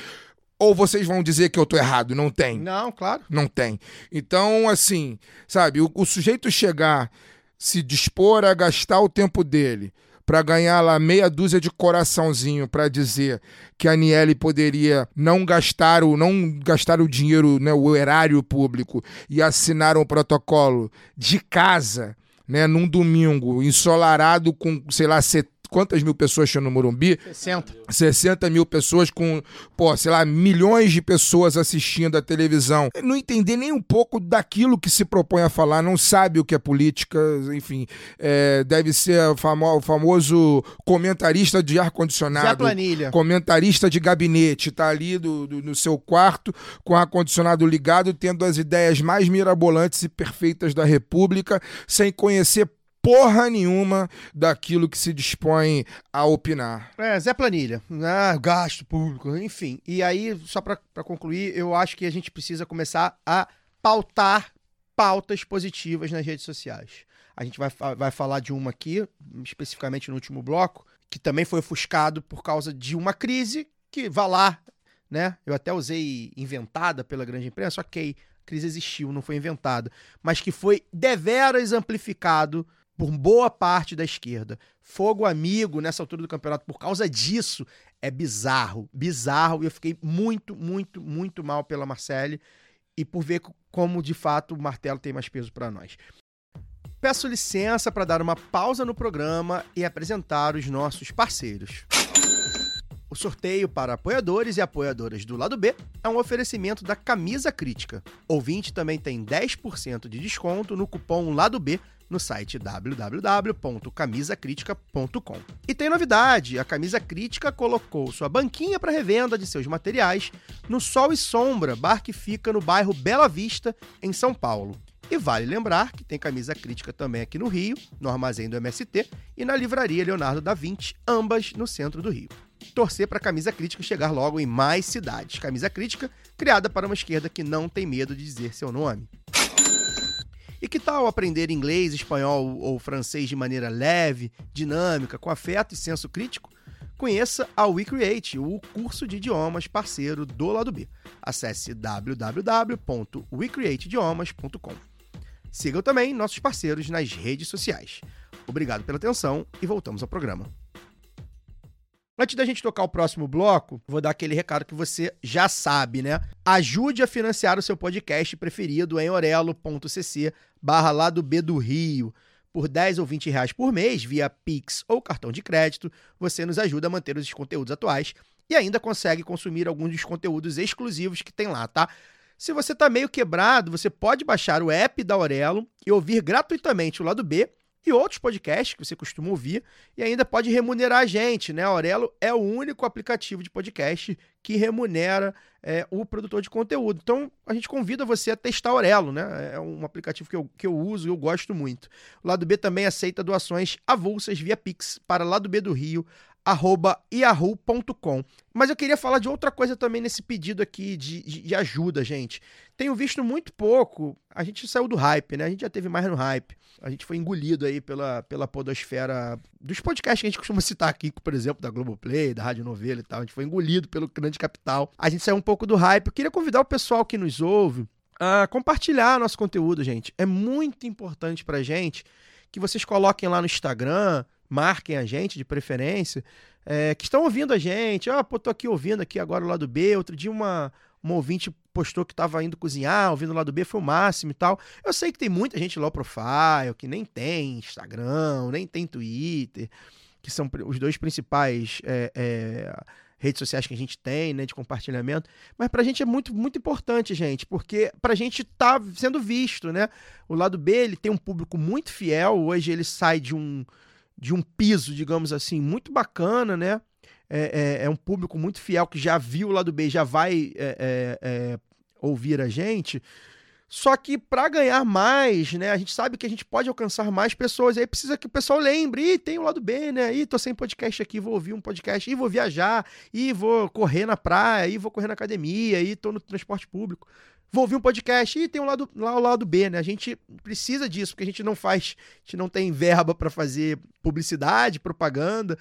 Ou vocês vão dizer que eu tô errado? Não tem. Não, claro. Não tem. Então, assim, sabe, o, o sujeito chegar, se dispor a gastar o tempo dele para ganhar lá meia dúzia de coraçãozinho para dizer que a Aniele poderia não gastar o não gastar o dinheiro, né, o erário público e assinar um protocolo de casa, né, num domingo ensolarado com, sei lá, set... quantas mil pessoas tinha no Morumbi? 60. 60 mil pessoas com, pô, sei lá, milhões de pessoas assistindo a televisão. Não entender nem um pouco daquilo que se propõe a falar, não sabe o que é política, enfim. é, deve ser o famo- o famoso comentarista de ar-condicionado. Comentarista de gabinete, tá ali do, do- no seu quarto, com ar-condicionado ligado, tendo as ideias mais mirabolantes e perfeitas da República, sem conhecer porra nenhuma daquilo que se dispõe a opinar. É, Zé Planilha. Ah, gasto público, enfim. E aí, só pra concluir, eu acho que a gente precisa começar a pautar pautas positivas nas redes sociais. A gente vai, vai falar de uma aqui, especificamente no último bloco, que também foi ofuscado por causa de uma crise que, vá lá, né? Eu até usei inventada pela grande imprensa, ok, a crise existiu, não foi inventada, mas que foi deveras amplificado por boa parte da esquerda. Fogo amigo nessa altura do campeonato por causa disso é bizarro, bizarro. E eu fiquei muito, muito, muito mal pela Marcele e por ver co- como de fato o martelo tem mais peso para nós. Peço licença para dar uma pausa no programa e apresentar os nossos parceiros. O sorteio para apoiadores e apoiadoras do lado B é um oferecimento da Camisa Crítica. Ouvinte também tem 10% de desconto no cupom Lado B no site www.camisacritica.com. E tem novidade: a Camisa Crítica colocou sua banquinha para revenda de seus materiais no Sol e Sombra, bar que fica no bairro Bela Vista, em São Paulo. E vale lembrar que tem camisa crítica também aqui no Rio, no armazém do MST e na livraria Leonardo da Vinci, ambas no centro do Rio. Torcer para a camisa crítica chegar logo em mais cidades. Camisa crítica criada para uma esquerda que não tem medo de dizer seu nome. E que tal aprender inglês, espanhol ou francês de maneira leve, dinâmica, com afeto e senso crítico? Conheça a WeCreate, o curso de idiomas parceiro do lado B. Acesse www.wecreateidiomas.com. Sigam também nossos parceiros nas redes sociais. Obrigado pela atenção e voltamos ao programa. Antes da gente tocar o próximo bloco, vou dar aquele recado que você já sabe, né? Ajude a financiar o seu podcast preferido em orelo.cc barra lado B do Rio. Por 10 ou 20 reais por mês, via Pix ou cartão de crédito, você nos ajuda a manter os conteúdos atuais e ainda consegue consumir alguns dos conteúdos exclusivos que tem lá, tá? Se você tá meio quebrado, você pode baixar o app da Aurelo e ouvir gratuitamente o lado B e outros podcasts que você costuma ouvir e ainda pode remunerar a gente, né? A Aurelo é o único aplicativo de podcast que remunera é, o produtor de conteúdo. Então, a gente convida você a testar Aurelo, né? É um aplicativo que eu, que eu uso e eu gosto muito. O Lado B também aceita doações avulsas via Pix para Lado B do Rio, yahoo.com. Mas eu queria falar de outra coisa também nesse pedido aqui de, de, de ajuda, gente. Tenho visto muito pouco. A gente saiu do hype, né? A gente já teve mais no hype. A gente foi engolido aí pela, pela podosfera dos podcasts que a gente costuma citar aqui, por exemplo, da Globoplay, da Rádio Novela e tal. A gente foi engolido pelo grande capital. A gente saiu um pouco do hype. Eu queria convidar o pessoal que nos ouve a compartilhar nosso conteúdo, gente. É muito importante pra gente que vocês coloquem lá no Instagram, marquem a gente de preferência, é, que estão ouvindo a gente. Ah, pô, tô aqui ouvindo aqui agora o lado B. Outro dia uma, uma ouvinte postou que estava indo cozinhar, ouvindo o lado B, foi o máximo e tal. Eu sei que tem muita gente low profile, que nem tem Instagram, nem tem Twitter, que são os dois principais é, é, redes sociais que a gente tem, né, de compartilhamento. Mas pra gente é muito, muito importante, gente, porque pra gente tá sendo visto, né? O lado B, ele tem um público muito fiel, hoje ele sai de um de um piso, digamos assim, muito bacana, né? É, é, é um público muito fiel que já viu o lado B, já vai é, é, é ouvir a gente. Só que para ganhar mais, né, a gente sabe que a gente pode alcançar mais pessoas. Aí precisa que o pessoal lembre, Ih, tem o lado B, né? Ih, tô sem podcast aqui, vou ouvir um podcast, e vou viajar, e vou correr na praia, e vou correr na academia, e tô no transporte público vou ouvir um podcast e tem um lado, lá o lado B, né? A gente precisa disso, porque a gente não faz, a gente não tem verba para fazer publicidade, propaganda.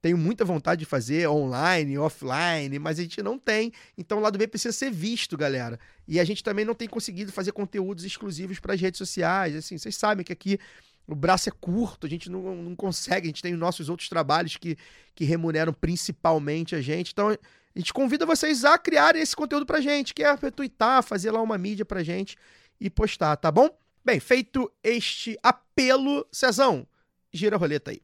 Tenho muita vontade de fazer online, offline, mas a gente não tem. Então o lado B precisa ser visto, galera. E a gente também não tem conseguido fazer conteúdos exclusivos para as redes sociais. Assim, vocês sabem que aqui o braço é curto, a gente não, não consegue, a gente tem os nossos outros trabalhos que, que remuneram principalmente a gente. Então a gente convida vocês a criarem esse conteúdo pra gente, que é retweetar, fazer lá uma mídia pra gente e postar, tá bom? Bem, feito este apelo, Cezão, gira a roleta aí.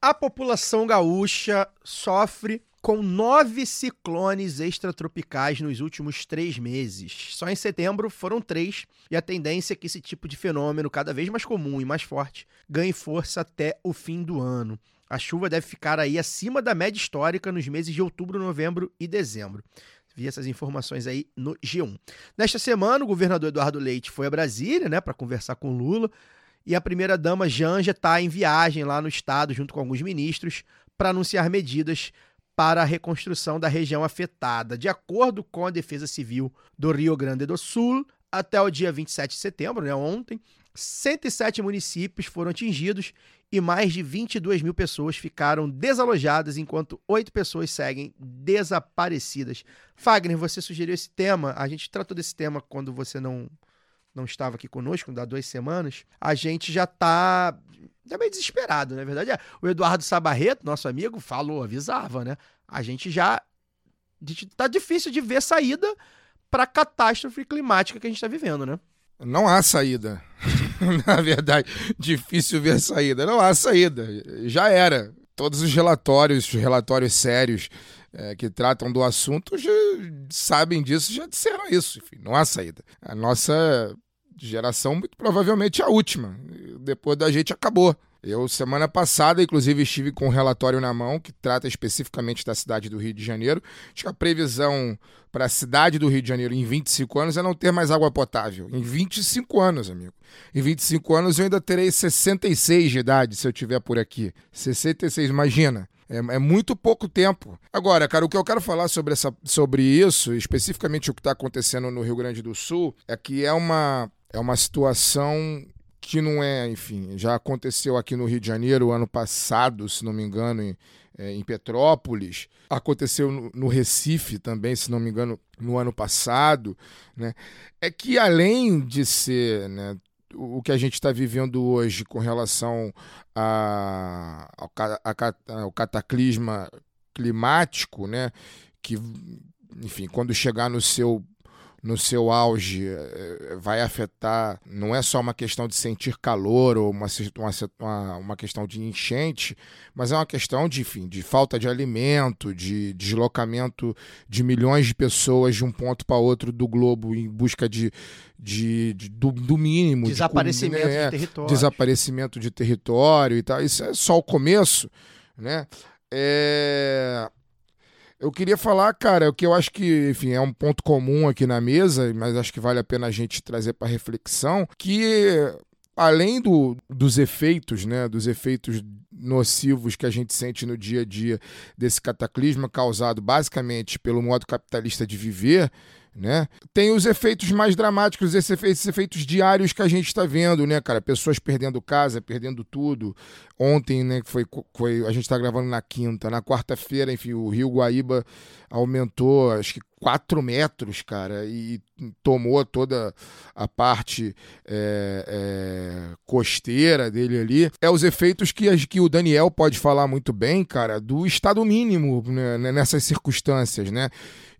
A população gaúcha sofre com nove ciclones extratropicais nos últimos três meses. Só em setembro foram três, e a tendência é que esse tipo de fenômeno, cada vez mais comum e mais forte, ganhe força até o fim do ano. A chuva deve ficar aí acima da média histórica nos meses de outubro, novembro e dezembro. Vi essas informações aí no G1. Nesta semana, o governador Eduardo Leite foi a Brasília, né, para conversar com Lula, e a primeira-dama Janja está em viagem lá no estado, junto com alguns ministros, para anunciar medidas para a reconstrução da região afetada. De acordo com a Defesa Civil do Rio Grande do Sul, até o dia 27 de setembro, né, ontem, 107 municípios foram atingidos e mais de 22 mil pessoas ficaram desalojadas, enquanto oito pessoas seguem desaparecidas. Fagner, você sugeriu esse tema, a gente tratou desse tema quando você não, não estava aqui conosco, há duas semanas. A gente já está é meio desesperado, na é verdade. É. O Eduardo Sabarreto, nosso amigo, falou, avisava, né? A gente já. Tá difícil de ver saída para a catástrofe climática que a gente está vivendo, né? Não há saída. na verdade, difícil ver saída. Não há saída. Já era. Todos os relatórios, os relatórios sérios é, que tratam do assunto já sabem disso, já disseram isso. Enfim, não há saída. A nossa geração, muito provavelmente a última. Depois da gente acabou. Eu, semana passada, inclusive, estive com um relatório na mão que trata especificamente da cidade do Rio de Janeiro. Acho que a previsão para a cidade do Rio de Janeiro em 25 anos é não ter mais água potável. Em 25 anos, amigo. Em 25 anos eu ainda terei 66 de idade se eu tiver por aqui. 66, imagina. É, é, muito pouco tempo. Agora, cara, o que eu quero falar sobre, essa, sobre isso, especificamente o que está acontecendo no Rio Grande do Sul, é que é uma é uma situação que não é, enfim, já aconteceu aqui no Rio de Janeiro ano passado, se não me engano, em, é, em Petrópolis, aconteceu no, no, Recife também, se não me engano, no ano passado, né? É que além de ser, né, o que a gente está vivendo hoje com relação a, ao, a, ao cataclisma climático, né, que, enfim, quando chegar no seu no seu auge eh, vai afetar, não é só uma questão de sentir calor ou uma, uma, uma questão de enchente, mas é uma questão de, enfim, de falta de alimento, de deslocamento de milhões de pessoas de um ponto para outro do globo em busca de, de, de do, do, mínimo. Desaparecimento de, né? de território. Desaparecimento de território e tal. Isso é só o começo, né? É Eu queria falar, cara, o que eu acho que, enfim, é um ponto comum aqui na mesa, mas acho que vale a pena a gente trazer para reflexão, que além do, dos efeitos, né, dos efeitos nocivos que a gente sente no dia a dia desse cataclisma causado basicamente pelo modo capitalista de viver, né? Tem os efeitos mais dramáticos, esses efeitos, esses efeitos diários que a gente está vendo, né, cara? Pessoas perdendo casa, perdendo tudo. Ontem, né, foi, foi a gente está gravando na quinta, na quarta-feira, enfim, o Rio Guaíba aumentou, acho que 4 metros, cara, e tomou toda a parte é, é, costeira dele ali. É os efeitos que, que o Daniel pode falar muito bem, cara, do estado mínimo né, nessas circunstâncias, né?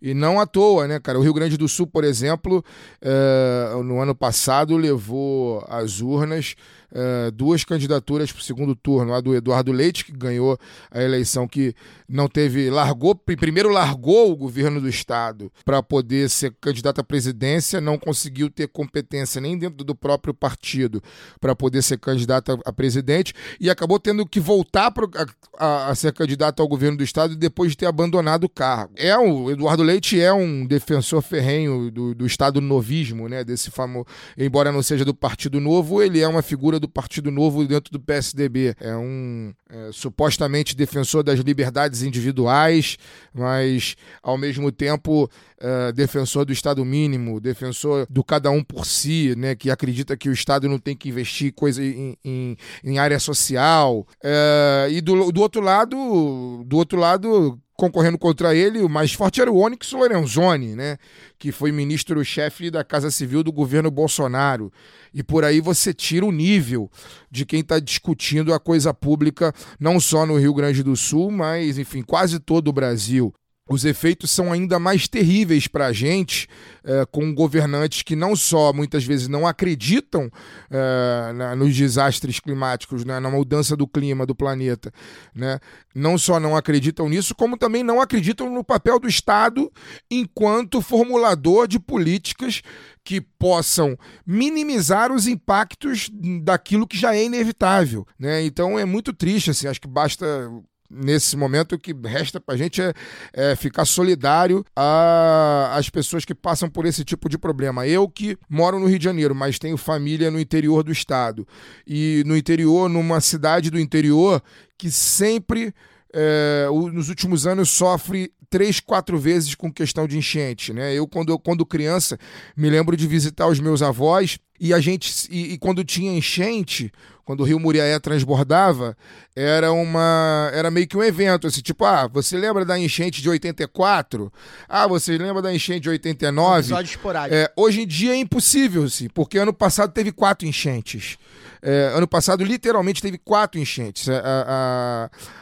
E não à toa, né, cara? O Rio Grande do Sul, por exemplo, é, no ano passado levou às urnas uh, duas candidaturas para o segundo turno. A do Eduardo Leite, que ganhou a eleição, que não teve. largou Primeiro largou o governo do Estado para poder ser candidato à presidência, não conseguiu ter competência nem dentro do próprio partido para poder ser candidato a, presidente e acabou tendo que voltar pro, a, a, ser candidato ao governo do Estado depois de ter abandonado o cargo. É o Eduardo Leite é um defensor ferrenho do, do Estado novismo, né? Desse famoso. Embora não seja do Partido Novo, ele é uma figura do Partido Novo dentro do PSDB. É um é, supostamente defensor das liberdades individuais, mas ao mesmo tempo é, defensor do Estado mínimo, defensor do cada um por si, né, que acredita que o Estado não tem que investir coisa em, em, em área social. É, e do, do outro lado, do outro lado concorrendo contra ele, o mais forte era o Onyx Lorenzoni, né? Que foi ministro-chefe da Casa Civil do governo Bolsonaro. E por aí você tira o nível de quem está discutindo a coisa pública, não só no Rio Grande do Sul, mas, enfim, quase todo o Brasil os efeitos são ainda mais terríveis para a gente, é, com governantes que não só muitas vezes não acreditam é, na, nos desastres climáticos, né, na mudança do clima do planeta, né, não só não acreditam nisso, como também não acreditam no papel do Estado enquanto formulador de políticas que possam minimizar os impactos daquilo que já é inevitável. Né? Então é muito triste, assim, acho que basta nesse momento, o que resta para a gente é, é, ficar solidário às pessoas que passam por esse tipo de problema. Eu que moro no Rio de Janeiro, mas tenho família no interior do estado. E no interior, numa cidade do interior que sempre. É, nos últimos anos sofre três, quatro vezes com questão de enchente. Né? Eu, quando, quando criança, me lembro de visitar os meus avós e a gente e, e, quando tinha enchente, quando o Rio Muriaé transbordava, era uma era meio que um evento, assim, tipo, ah, você lembra da enchente de 84? Ah, você lembra da enchente de 89? Um episódio esporádico. É, hoje em dia é impossível, assim, porque ano passado teve quatro enchentes. É, ano passado, literalmente, teve quatro enchentes. A,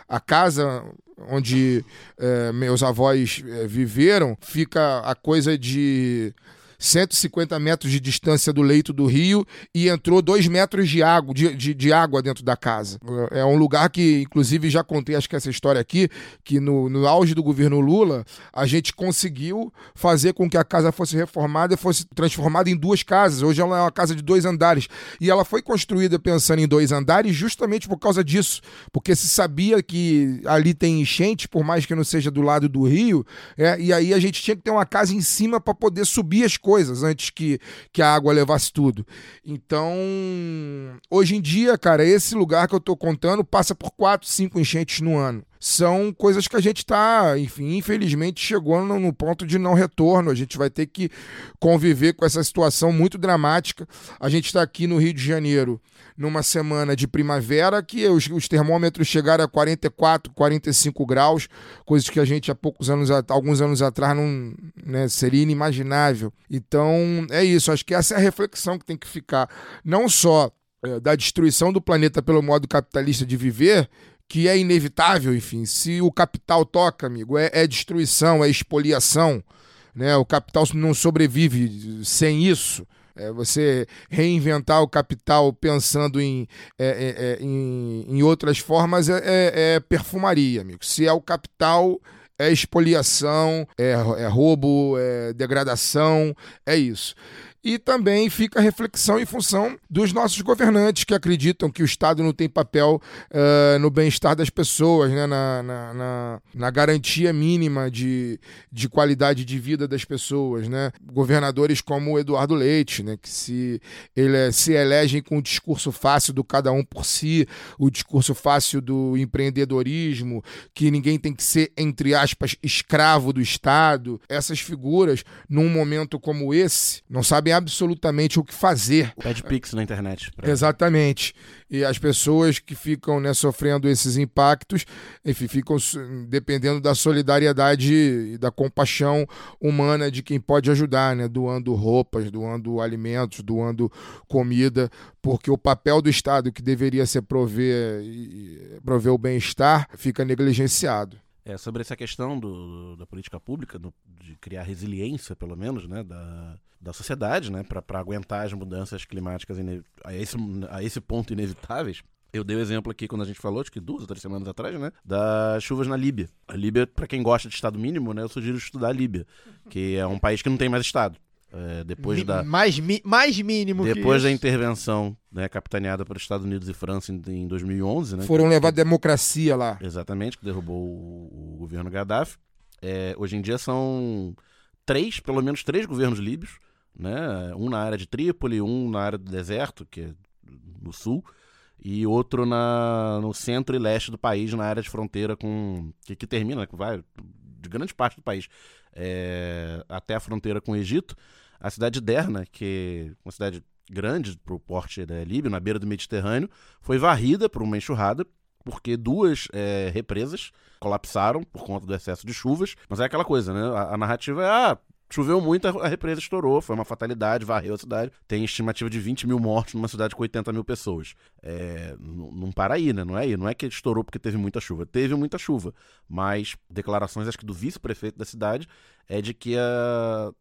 a, a casa onde é, meus avós é, viveram fica a coisa de 150 metros de distância do leito do rio e entrou 2 metros de água, de, de, de, água dentro da casa. É um lugar que, inclusive, já contei, acho que essa história aqui, que no, no auge do governo Lula, a gente conseguiu fazer com que a casa fosse reformada e fosse transformada em duas casas. Hoje ela é uma casa de dois andares. E ela foi construída pensando em dois andares justamente por causa disso. Porque se sabia que ali tem enchente, por mais que não seja do lado do rio, é, e aí a gente tinha que ter uma casa em cima para poder subir as coisas coisas antes que, que a água levasse tudo. Então, hoje em dia, cara, esse lugar que eu tô contando passa por quatro, cinco enchentes no ano são coisas que a gente está, enfim, infelizmente chegou no, no, ponto de não retorno. A gente vai ter que conviver com essa situação muito dramática. A gente está aqui no Rio de Janeiro numa semana de primavera que os, os, termômetros chegaram a 44, 45 graus, coisas que a gente há poucos anos, alguns anos atrás não né, seria inimaginável. Então é isso. Acho que essa é a reflexão que tem que ficar, não só é, da destruição do planeta pelo modo capitalista de viver, que é inevitável, enfim. Se o capital toca, amigo, é, é destruição, é expoliação. Né? O capital não sobrevive sem isso. É você reinventar o capital pensando em, é, é, é em, em, outras formas é, é, é, perfumaria, amigo. Se é o capital, é expoliação, é, é roubo, é degradação, é isso. E também fica a reflexão em função dos nossos governantes que acreditam que o Estado não tem papel eh, no bem-estar das pessoas, né? na, na, na, na garantia mínima de, de qualidade de vida das pessoas. Né? Governadores como o Eduardo Leite, né? que se, ele, se elegem com o discurso fácil do cada um por si, o discurso fácil do empreendedorismo, que ninguém tem que ser, entre aspas, escravo do Estado. Essas figuras, num momento como esse, não sabem absolutamente o que fazer. Pede pix na internet. pra- Exatamente. E as pessoas que ficam né, sofrendo esses impactos, enfim, ficam dependendo da solidariedade e da compaixão humana de quem pode ajudar, né? Doando roupas, doando alimentos, doando comida, porque o papel do Estado, que deveria ser prover, prover o bem-estar, fica negligenciado. É, sobre essa questão do- da política pública, do- de criar resiliência, pelo menos, né, da, da sociedade, né, para aguentar as mudanças climáticas a, esse, a esse ponto inevitáveis. Eu dei o exemplo aqui quando a gente falou, acho que duas ou três semanas atrás, né, das chuvas na Líbia. A Líbia, para quem gosta de Estado mínimo, né, eu sugiro estudar a Líbia, que é um país que não tem mais Estado. É, depois Mi- da, mais, mi- mais mínimo que depois da intervenção né, capitaneada pelos Estados Unidos e França em, em 2011, né, Foram levar democracia lá. Exatamente, que derrubou o, o governo Gaddafi. É, hoje em dia são três, pelo menos três governos líbios, né? Um na área de Trípoli, um na área do deserto, que é no sul, e outro na, no centro e leste do país, na área de fronteira com. que, que termina, que vai de grande parte do país é, até a fronteira com o Egito. A cidade de Derna, que é uma cidade grande para o porte da Líbia, na beira do Mediterrâneo, foi varrida por uma enxurrada, porque duas é, represas colapsaram por conta do excesso de chuvas. Mas é aquela coisa, né? A, a narrativa é: ah, choveu muito, a, represa estourou, foi uma fatalidade, varreu a cidade. Tem estimativa de 20 mil mortos numa cidade com 80 mil pessoas. É, não para aí, né? Não é aí. Não é que estourou porque teve muita chuva. Teve muita chuva. Mas declarações, acho que do vice-prefeito da cidade, é de que há,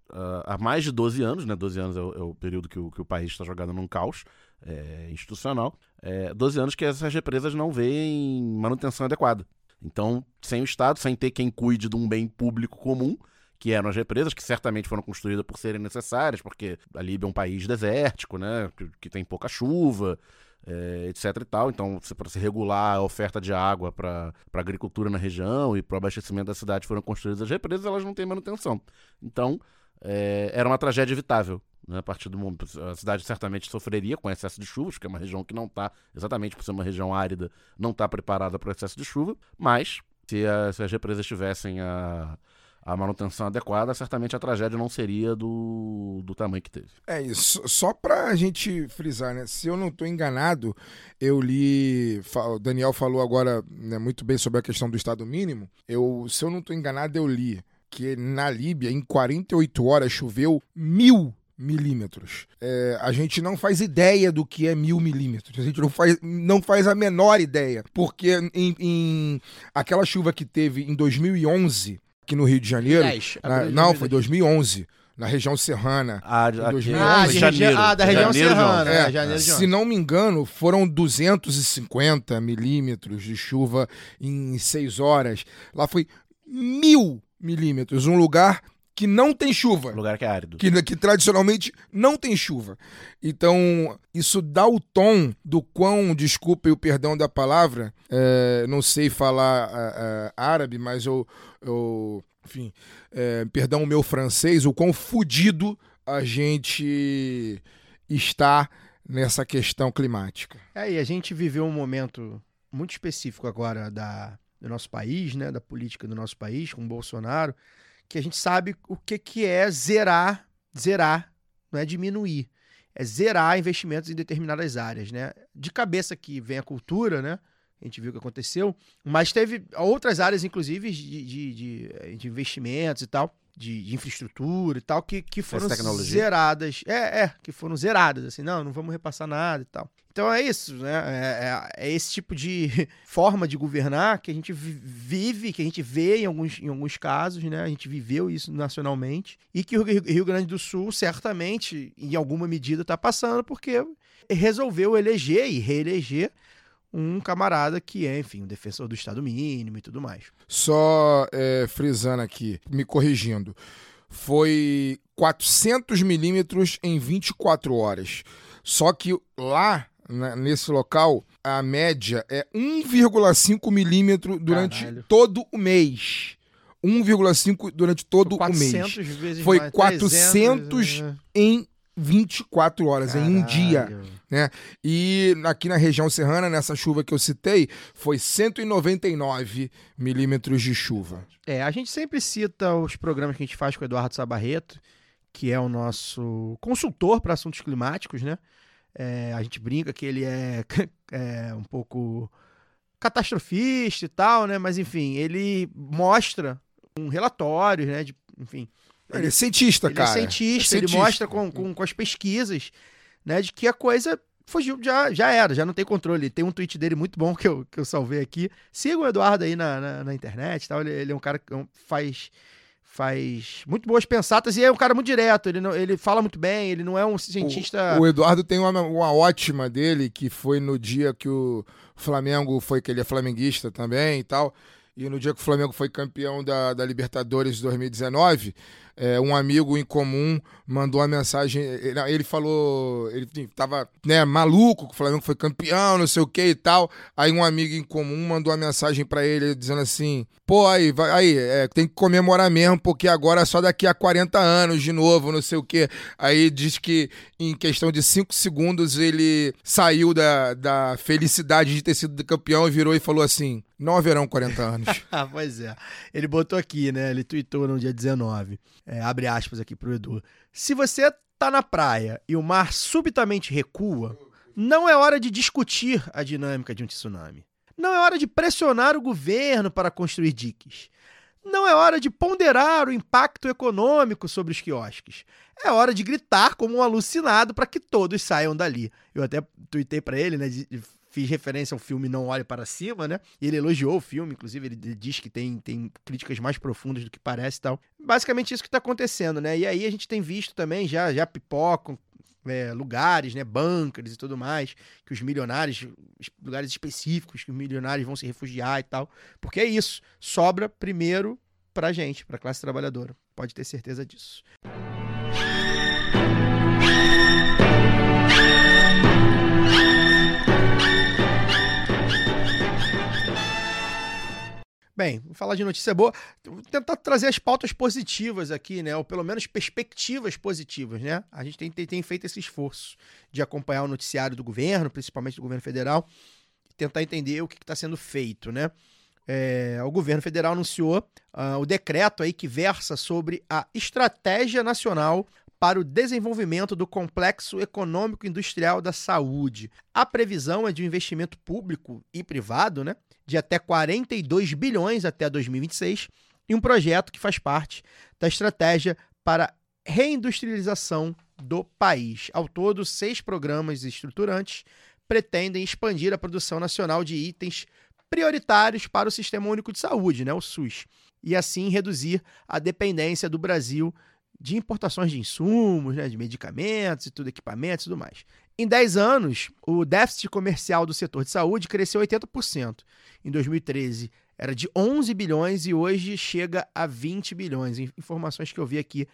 há mais de 12 anos, né? 12 anos é o, é o período que o, que o país está jogado num caos é, institucional. É, 12 anos que essas represas não veem manutenção adequada. Então, sem o Estado, sem ter quem cuide de um bem público comum, que eram as represas, que certamente foram construídas por serem necessárias, porque a Líbia é um país desértico, né? Que, que tem pouca chuva, é, etc e tal. Então, para se regular a oferta de água para a agricultura na região e para o abastecimento da cidade foram construídas as represas, elas não têm manutenção. Então, é, era uma tragédia evitável. Né? A partir do momento, a cidade certamente sofreria com excesso de chuvas, que é uma região que não está, exatamente por ser uma região árida, não está preparada para o excesso de chuva, mas se, a- se as represas tivessem a, a manutenção adequada, certamente a tragédia não seria do, do tamanho que teve. É isso. Só pra gente frisar, né? Se eu não tô enganado, eu li. O Daniel falou agora né, muito bem sobre a questão do Estado mínimo. Eu, se eu não tô enganado, eu li que na Líbia, em 48 horas, choveu mil milímetros. É, a gente não faz ideia do que é mil milímetros. A gente não faz, não faz a menor ideia. Porque em, em aquela chuva que teve em 2011, aqui no Rio de Janeiro. 10, na- não, 2010. foi 2011, na região serrana. Ah, Em aqui, 2011. Ah, de janeiro. região- ah, da região Janeiro, serrana. É, É, janeiro se não me engano, foram 250 milímetros de chuva em seis horas. Lá foi mil milímetros, um lugar que não tem chuva. Lugar que é árido. Que, que tradicionalmente não tem chuva. Então, isso dá o tom do quão, desculpe o perdão da palavra, é, não sei falar é, árabe, mas eu, eu enfim, é, perdão o meu francês, o quão fudido a gente está nessa questão climática. É, e a gente viveu um momento muito específico agora da, do nosso país, né, da política do nosso país, com o Bolsonaro, que a gente sabe o que, que é zerar, zerar, não é diminuir, é zerar investimentos em determinadas áreas, né? De cabeça que vem a cultura, né? A gente viu o que aconteceu, mas teve outras áreas, inclusive, de, de, de- de investimentos e tal, de, de infraestrutura e tal, que, que foram zeradas. É, é, que foram zeradas, assim, não, não vamos repassar nada e tal. Então é isso, né? É, é- é esse tipo de forma de governar que a gente vi- vive, que a gente vê em alguns, em alguns casos, né? A gente viveu isso nacionalmente e que o Rio Grande do Sul certamente, em alguma medida, está passando porque resolveu eleger e reeleger um camarada que é, enfim, um defensor do Estado mínimo e tudo mais. Só é, frisando aqui, me corrigindo. foi 400 milímetros em 24 horas. Só que lá, na- nesse local, a média é 1,5 milímetro durante Caralho. todo o mês. 1,5 durante todo o mês. 400 vezes Foi mais, 400 300, Em 24 horas, em um dia. Caralho. E aqui na região serrana, nessa chuva que eu citei, foi 199 milímetros de chuva. É, a gente sempre cita os programas que a gente faz com o Eduardo Sabarreto, que é o nosso consultor para assuntos climáticos, né? É, a gente brinca que ele é, é um pouco catastrofista e tal, né? Mas enfim, ele mostra um relatório, né? De, enfim, Ele é cientista, ele cara. é cientista, É ele cientista. mostra com, com, com as pesquisas, né, de que a coisa fugiu, já, já era, já não tem controle. Tem um tweet dele muito bom que eu, que eu salvei aqui. Sigam o Eduardo aí na, na, na internet, tal. Ele, ele é um cara que é faz faz muito boas pensatas e é um cara muito direto. Ele, não, ele fala muito bem, ele não é um cientista. O Eduardo tem uma, uma ótima dele, que foi no dia que o Flamengo foi, que ele é flamenguista também e tal. E no dia que o Flamengo foi campeão da, da Libertadores de 2019, é, um amigo em comum mandou uma mensagem. Ele, ele falou. Ele tava né, maluco que o Flamengo foi campeão, não sei o que e tal. Aí um amigo em comum mandou uma mensagem pra ele dizendo assim: pô, aí, vai, aí é, tem que comemorar mesmo, porque agora é só daqui a 40 anos de novo, não sei o que. Aí diz que em questão de 5 segundos ele saiu da, da felicidade de ter sido campeão e virou e falou assim: não haverão 40 anos. Ah, pois é. Ele botou aqui, né? Ele tweetou no dia 19. É, abre aspas aqui pro Edu. Se você tá na praia e o mar subitamente recua, não é hora de discutir a dinâmica de um tsunami. Não é hora de pressionar o governo para construir diques. Não é hora de ponderar o impacto econômico sobre os quiosques. É hora de gritar como um alucinado para que todos saiam dali. Eu até tuitei para ele, né? Fiz referência ao filme Não Olhe Para Cima, né? E ele elogiou o filme, inclusive ele diz que tem, tem críticas mais profundas do que parece e tal. Basicamente isso que tá acontecendo, né? E aí a gente tem visto também, já, já pipocam é, lugares, né? Bunkers e tudo mais, que os milionários, es- lugares específicos que os milionários vão se refugiar e tal. Porque é isso, sobra primeiro pra gente, pra classe trabalhadora. Pode ter certeza disso. Bem, falar de notícia boa. Tentar trazer as pautas positivas aqui, né? Ou pelo menos perspectivas positivas, né? A gente tem, tem, tem feito esse esforço de acompanhar o noticiário do governo, principalmente do governo federal, e tentar entender o que está sendo feito, né? É, o governo federal anunciou ah, o decreto aí que versa sobre a estratégia nacional para o desenvolvimento do complexo econômico industrial da saúde. A previsão é de um investimento público e privado, né, de até 42 bilhões até 2026, e um projeto que faz parte da estratégia para reindustrialização do país. Ao todo, seis programas estruturantes pretendem expandir a produção nacional de itens prioritários para o Sistema Único de Saúde, né, o SUS, e assim reduzir a dependência do Brasil de importações de insumos, né, de medicamentos e tudo, equipamentos e tudo mais. Em 10 anos, o déficit comercial do setor de saúde cresceu 80%. Em 2013 era de 11 bilhões e hoje chega a 20 bilhões. Informações que eu vi aqui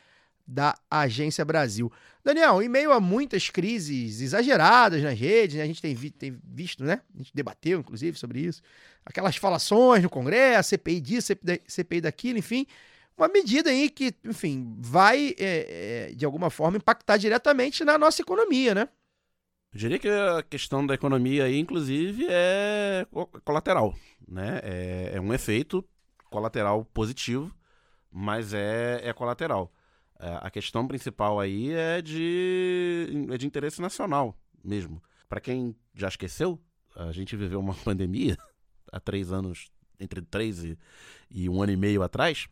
da Agência Brasil. Daniel, em meio a muitas crises exageradas nas redes, né, a gente tem, vi- tem visto, né? A gente debateu, inclusive, sobre isso. Aquelas falações no Congresso, CPI disso, CPI da- CPI daquilo, enfim. Uma medida aí que, enfim, vai, é, é, de alguma forma, impactar diretamente na nossa economia, né? Eu diria que a questão da economia aí, inclusive, é co- colateral, né? É, é um efeito colateral positivo, mas é, é colateral. É, a questão principal aí é de, é de interesse nacional mesmo. Para quem já esqueceu, a gente viveu uma pandemia há três anos, entre três e, e um ano e meio atrás,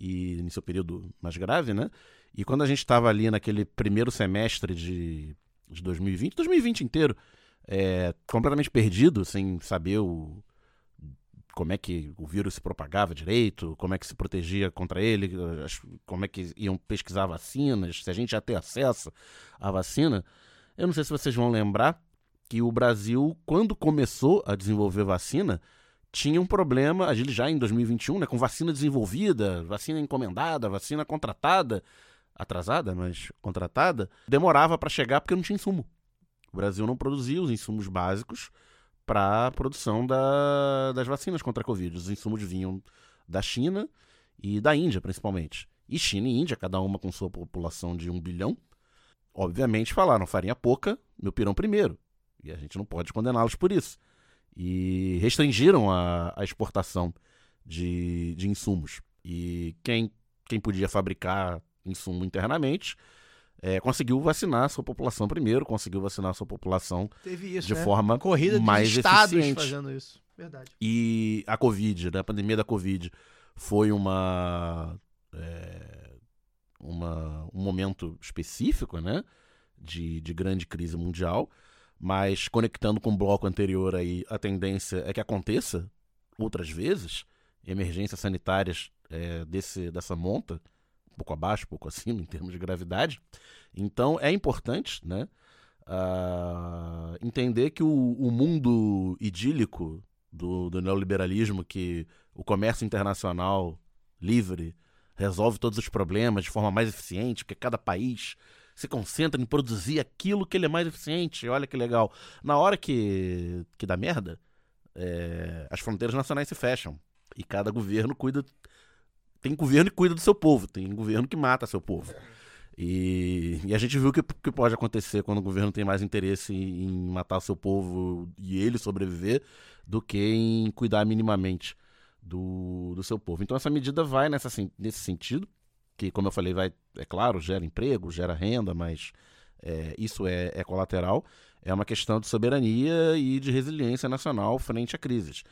e seu período mais grave, né? E quando a gente estava ali naquele primeiro semestre de, de 2020, 2020 inteiro, é, completamente perdido, sem saber o, como é que o vírus se propagava direito, como é que se protegia contra ele, como é que iam pesquisar vacinas, se a gente já tem acesso à vacina. Eu não sei se vocês vão lembrar que o Brasil, quando começou a desenvolver vacina, tinha um problema, já em 2021, né, com vacina desenvolvida, vacina encomendada, vacina contratada, atrasada, mas contratada, demorava para chegar porque não tinha insumo. O Brasil não produzia os insumos básicos para a produção da- das vacinas contra a Covid. Os insumos vinham da China e da Índia, principalmente. E China e Índia, cada uma com sua população de um bilhão, obviamente falaram farinha pouca, meu pirão primeiro. E a gente não pode condená-los por isso. E restringiram a, a exportação de, de insumos. E quem, quem podia fabricar insumo internamente eh, conseguiu vacinar a sua população primeiro, conseguiu vacinar a sua população Teve isso, de né? forma Corrida de mais estados eficiente. fazendo isso. Verdade. E a Covid, né, a pandemia da Covid, foi uma, é, uma- um momento específico né, de, de grande crise mundial, mas conectando com o bloco anterior aí, a tendência é que aconteça outras vezes, emergências sanitárias é, desse, dessa monta, pouco abaixo, pouco acima em termos de gravidade. Então é importante né, ah, entender que o, o mundo idílico do, do neoliberalismo, que o comércio internacional livre resolve todos os problemas de forma mais eficiente, porque cada país se concentra em produzir aquilo que ele é mais eficiente. Olha que legal. Na hora que, que dá merda, é, as fronteiras nacionais se fecham. E cada governo cuida. Tem governo que cuida do seu povo, tem governo que mata seu povo. E, e a gente viu o que, que pode acontecer quando o governo tem mais interesse em matar seu povo e ele sobreviver do que em cuidar minimamente do, do seu povo. Então essa medida vai nessa, nesse sentido, que como eu falei, vai, é claro, gera emprego, gera renda, mas é, isso é, é colateral. É uma questão de soberania e de resiliência nacional frente a crises.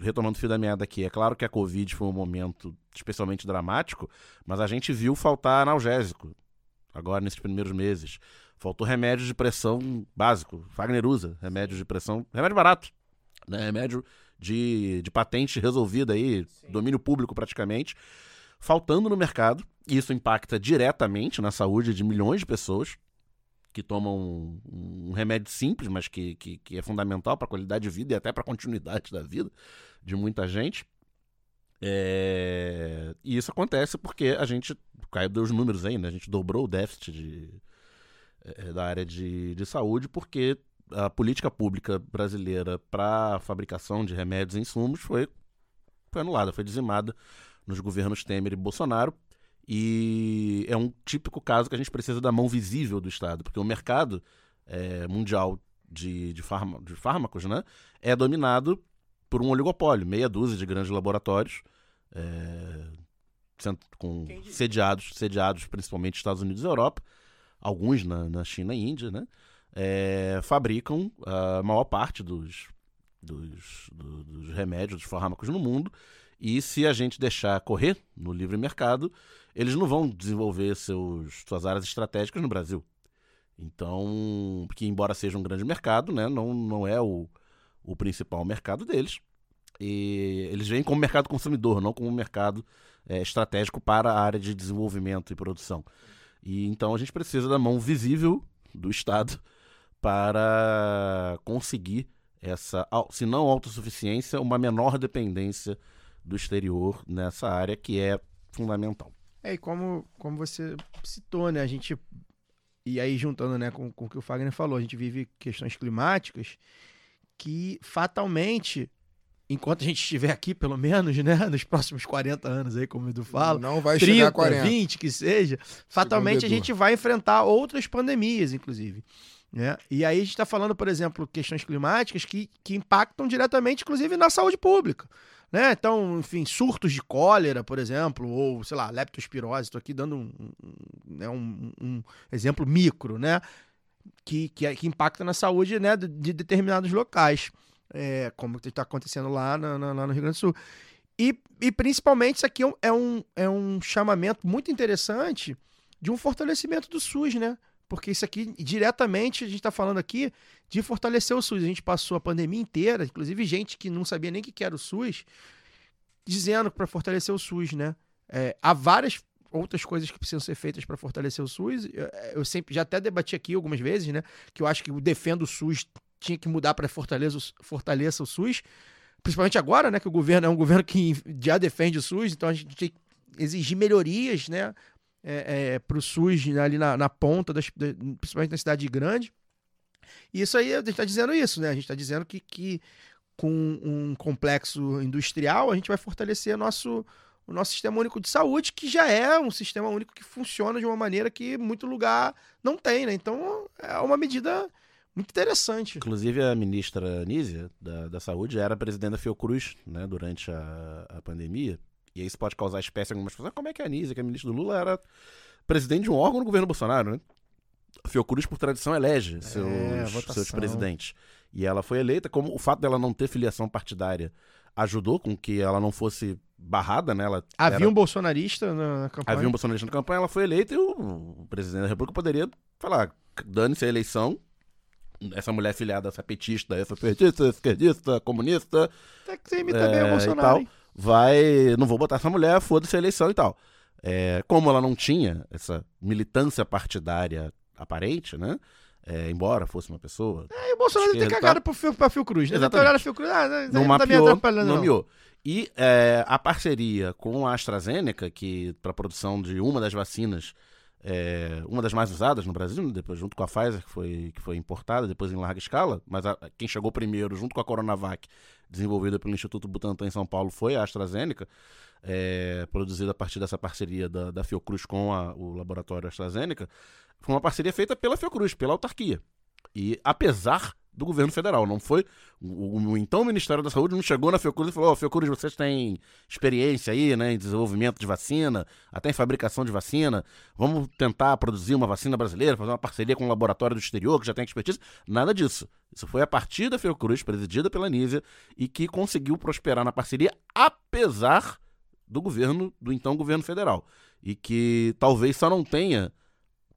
Retomando o fio da meada aqui, é claro que a Covid foi um momento especialmente dramático, mas a gente viu faltar analgésico agora nesses primeiros meses. Faltou remédio de pressão básico. Wagner usa remédio de pressão, remédio barato, né? remédio de, de patente resolvida aí, domínio público praticamente, faltando no mercado. E isso impacta diretamente na saúde de milhões de pessoas que tomam um, um remédio simples, mas que, que, que é fundamental para a qualidade de vida e até para a continuidade da vida de muita gente. É, E isso acontece porque a gente, o Caio deu os números aí, né? A gente dobrou o déficit de, eh, da área de, de saúde porque a política pública brasileira para fabricação de remédios e insumos foi, foi anulada, foi dizimada nos governos Temer e Bolsonaro. E é um típico caso que a gente precisa da mão visível do Estado, porque o mercado eh, mundial de, de, fárma- de fármacos né, é dominado por um oligopólio, meia dúzia de grandes laboratórios, cent- com sediados, sediados principalmente Estados Unidos e Europa, alguns na, na China e Índia, né, eh, fabricam a maior parte dos, dos, do- dos remédios, dos fármacos no mundo, e se a gente deixar correr no livre mercado, eles não vão desenvolver seus, suas áreas estratégicas no Brasil. Então, porque embora seja um grande mercado, né, não, não é o, o principal mercado deles. E eles vêm como mercado consumidor, não como mercado eh, estratégico para a área de desenvolvimento e produção. E então a gente precisa da mão visível do Estado para conseguir essa, se não autossuficiência, uma menor dependência do exterior nessa área que é fundamental. É, e como, como você citou, né? A gente. E aí, juntando né, com, com o que o Fagner falou, a gente vive questões climáticas que fatalmente, enquanto a gente estiver aqui, pelo menos, né? Nos próximos 40 anos aí, como o Edu fala, Não vai 30, chegar a 40. 20, que seja, fatalmente a gente vai enfrentar outras pandemias, inclusive. Né? E aí a gente está falando, por exemplo, questões climáticas que, que impactam diretamente, inclusive, na saúde pública. Né? Então, enfim, surtos de cólera, por exemplo, ou, sei lá, leptospirose, estou aqui dando um, um, né, um- um exemplo micro, né? Que, que, que impacta na saúde né, de, de determinados locais, é, como está acontecendo lá, na- lá no Rio Grande do Sul. E, e principalmente isso aqui é um, é, um, é um chamamento muito interessante de um fortalecimento do SUS, né? Porque isso aqui, diretamente, a gente está falando aqui de fortalecer o SUS. A gente passou a pandemia inteira, inclusive gente que não sabia nem que era o SUS, dizendo para fortalecer o SUS, né? É, há várias outras coisas que precisam ser feitas para fortalecer o SUS. Eu, eu sempre já até debati aqui algumas vezes, né? Que eu acho que o defendo o SUS tinha que mudar para fortaleça, fortaleça o SUS, principalmente agora, né, que o governo é um governo que já defende o SUS, então a gente tem que exigir melhorias, né, é, para o SUS né, ali na, na ponta, das, da- principalmente na cidade grande. E isso aí, a gente está dizendo isso, né? A gente está dizendo que, que com um complexo industrial a gente vai fortalecer nosso, o nosso sistema único de saúde, que já é um sistema único que funciona de uma maneira que muito lugar não tem, né? Então é uma medida muito interessante. Inclusive, a ministra Nízia, da, da Saúde, era presidente da Fiocruz, né, durante a, a pandemia. E isso pode causar espécie em algumas pessoas. "Ah, Como é que a Nízia, que é ministra do Lula, era presidente de um órgão no governo Bolsonaro, né? A Fiocruz, por tradição, elege seus, É, seus presidentes. E ela foi eleita, como o fato dela não ter filiação partidária ajudou com que ela não fosse barrada, né? Ela Havia era- um bolsonarista na, campanha. Havia um bolsonarista na campanha, ela foi eleita e o, presidente da República poderia falar: dane-se a eleição. Essa mulher filiada, essa petista, essa petista, esquerdista, comunista, Até que você imita bem o é, Bolsonaro. tal, vai. Não vou botar essa mulher, foda-se a eleição e tal. É, como ela não tinha essa militância partidária aparente, né? É, embora fosse uma pessoa. Aí o Bolsonaro tem cagada pro Fio, pra Fiocruz, né? Exatamente. A Fiocruz, ah, não, não tá me mapeou, não. nomeou. E é, a parceria com a AstraZeneca, que para a produção de uma das vacinas, é, uma das mais usadas no Brasil, né, depois junto com a Pfizer, que foi, que foi importada, depois em larga escala, mas a- quem chegou primeiro, junto com a Coronavac, desenvolvida pelo Instituto Butantan em São Paulo, foi a AstraZeneca, é, produzida a partir dessa parceria da, da Fiocruz com a- o laboratório AstraZeneca, foi uma parceria feita pela Fiocruz, pela autarquia. E apesar do governo federal, não foi o, o- então Ministério da Saúde não chegou na Fiocruz e falou: Ó, Fiocruz, vocês têm experiência aí, né, em desenvolvimento de vacina, até em fabricação de vacina. Vamos tentar produzir uma vacina brasileira, fazer uma parceria com um laboratório do exterior que já tem expertise. Nada disso. Isso foi a partir da Fiocruz, presidida pela Nízia, e que conseguiu prosperar na parceria, apesar do governo, do então governo federal. E que talvez só não tenha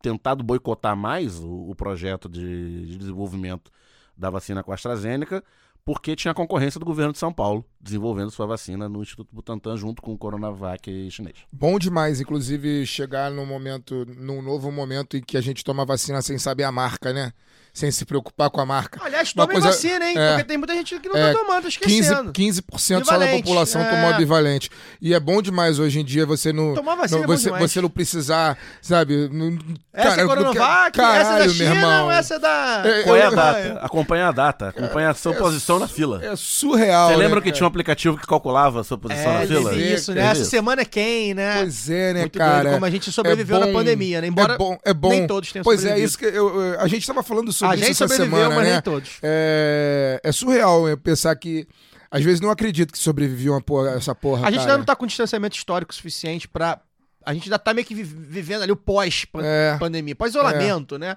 tentado boicotar mais o, o projeto de, de desenvolvimento da vacina com a AstraZeneca, porque tinha concorrência do governo de São Paulo, desenvolvendo sua vacina no Instituto Butantan junto com o Coronavac chinês. Bom demais, inclusive, chegar num momento, num novo momento em que a gente toma vacina sem saber a marca, né? Sem se preocupar com a marca. Aliás, Uma tomem coisa- vacina, hein? é. Porque tem muita gente que não É, tá tomando, tá 15%, esquecendo. 15% só da população é. tomou bivalente. E é bom demais hoje em dia você não. Tomar vacina não- é você, você não precisar, sabe? não- Essa cara, é Coronavac, caralho, essa é da China, irmão. essa é da... É, Qual é a data? Acompanha a data, acompanha a sua posição na fila. É surreal. Você né, lembra que cara? tinha um aplicativo que calculava a sua posição É, na fila? isso, né? Essa semana é quem, né? Pois é, né, Muito cara? doido como a gente sobreviveu na bom- pandemia, né? Embora é bom, é bom. nem todos tenham Pois é, isso que a gente tava falando sobre A gente isso essa sobreviveu, semana, mas né? nem todos. É, é surreal eu pensar que às vezes não acredito que sobreviviu uma porra, essa porra. A gente ainda não tá com distanciamento histórico suficiente pra... A gente ainda tá meio que vi- vivendo ali o É. pós-pandemia, pós-isolamento, né?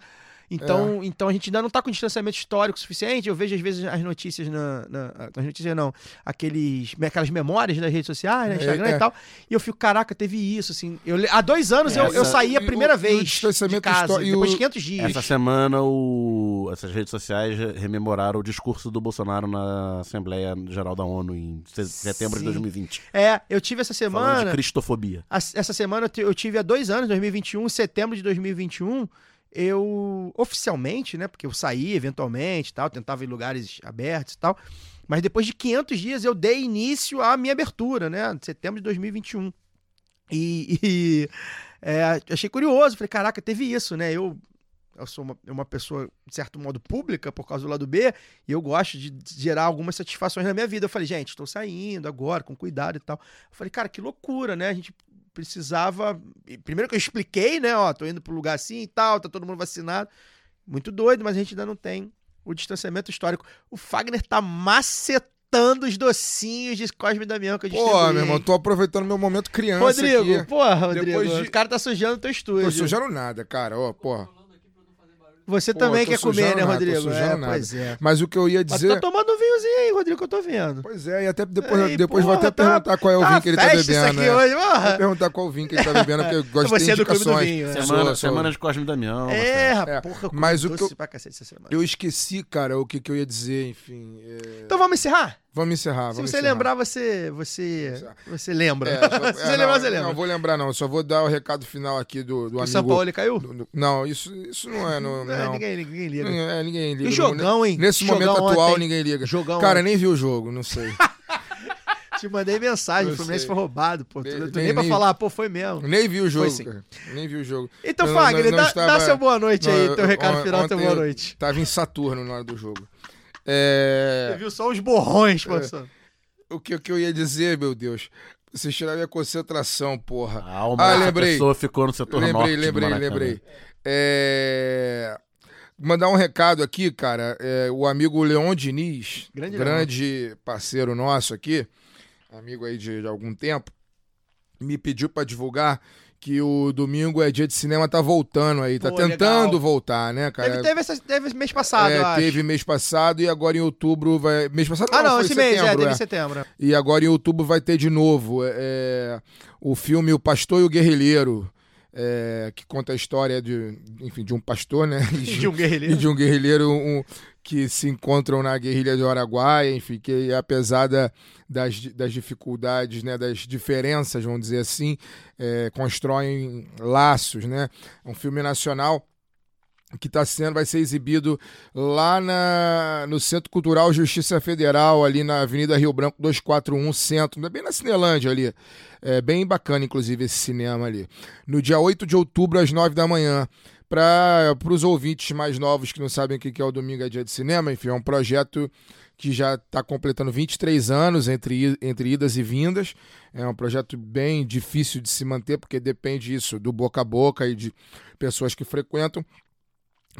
Então, então a gente ainda não tá com distanciamento histórico suficiente. Eu vejo às vezes as notícias na. na as notícias não, aqueles, aquelas memórias das redes sociais, né, Instagram É, é. e tal. E eu fico, caraca, teve isso, assim. Eu, há dois anos eu, eu Essa- saí a o- primeira o vez de distanciamento casa, histó- e depois o- de 500 dias. Essa semana, o- essas redes sociais rememoraram o discurso do Bolsonaro na Assembleia Geral da ONU em se- setembro de Sim. 2020. É, eu tive essa Falando de semana. cristofobia. a- Essa semana eu ti- eu tive há dois anos, 2021, em setembro de 2021, eu oficialmente, né? Porque eu saí eventualmente tal, tentava em lugares abertos e tal. Mas depois de 500 dias eu dei início à minha abertura, né? Setembro de 2021. E, e, é, achei curioso, falei, caraca, teve isso, né? Eu, eu sou uma, uma pessoa, de certo modo, pública por causa do lado B, e eu gosto de gerar algumas satisfações na minha vida. Eu falei, gente, estou saindo agora, com cuidado e tal. Eu falei, cara, que loucura, né? A gente precisava. Primeiro que eu expliquei, né? Ó, tô indo pro lugar assim e tal, tá todo mundo vacinado. Muito doido, mas a gente ainda não tem o distanciamento histórico. O Fagner tá macetando os docinhos de Cosme Damião que eu distribuí. Pô, meu irmão, tô aproveitando meu momento criança Rodrigo, aqui. porra, Rodrigo. Depois de- O cara tá sujando teu estúdio. Tô sujando nada, cara. Ó, porra. Você Pô, também tô quer comer, né, tô Rodrigo? sujando É, nada. pois é. Mas o que eu ia Mas dizer. tá tomando um vinhozinho aí, Rodrigo, que eu tô vendo. Pois é, e até depois, Ei, depois vou porra, até tá- perguntar qual é o Tá vinho que ele tá festa isso bebendo. aqui né? hoje, Vou perguntar qual vinho que ele tá bebendo, porque eu gosto Você de é do clube do vinho, né? Semana, Sou, semana de Cosme e Damião. É, Marcelo. É, porra, mas o que eu- pra cacete essa semana. Eu esqueci, cara, o que, que eu ia dizer, enfim. é, Então vamos encerrar? Vamos encerrar. Se vamos você encerrar. lembrar, você, você, você lembra. É, só- Se é, você não, lembrar, você lembra. não vou lembrar, não. Eu só vou dar o recado final aqui do, do o amigo. São Paulo caiu? do- do- não, isso, isso não é. Não, É, não. ninguém, ninguém liga. É, ninguém liga. E jogão, hein? Nesse Jogão momento atual, ontem. ninguém liga. Jogão Cara, ontem. nem vi o jogo, não sei. Te mandei mensagem, Eu o Fluminense sei. foi roubado, pô. Tu, Nem- tu nem pra nem- falar, pô, foi mesmo. Nem vi o jogo, sim. cara. Nem vi o jogo. Então, Fagner, dá, estava- dá seu boa noite aí, teu eu- recado final, teu boa noite. Tava em Saturno na hora do jogo. É, Você viu só os borrões passando. o, que, o que eu ia dizer, meu Deus? Vocês tiraram minha concentração, porra. A alma Ah, lembrei. pessoa ficou no setor norte. Lembrei, do lembrei, Maracanã. lembrei. É, Mandar um recado aqui, cara. É, o amigo Leon Diniz, Grande grande, parceiro nosso aqui, amigo aí de, de algum tempo, me pediu pra divulgar que o domingo é dia de cinema, tá voltando aí, tá Pô, tentando legal. voltar, né, cara? Teve, teve, essa- teve mês passado, É, teve mês passado e agora em outubro vai. Mês passado Ah, não, foi esse mês, é, setembro, teve é. em setembro. E agora em outubro vai ter de novo é, o filme O Pastor e o Guerrilheiro, é, que conta a história de, enfim, de um pastor, né? E De um e guerrilheiro. de um guerrilheiro um, que se encontram na guerrilha de Araguaia, enfim, que apesar da- das, das dificuldades, né, das diferenças, vamos dizer assim, é, constroem laços, né? Um filme nacional que está sendo, vai ser exibido lá na, no Centro Cultural Justiça Federal, ali na Avenida Rio Branco 241 Centro, bem na Cinelândia ali. É bem bacana, inclusive, esse cinema ali. No dia 8 de outubro, às 9 da manhã. Para os ouvintes mais novos que não sabem o que é o Domingo é Dia de Cinema, enfim, é um projeto que já está completando 23 anos entre, entre idas e vindas. É um projeto bem difícil de se manter, porque depende isso do boca a boca e de pessoas que frequentam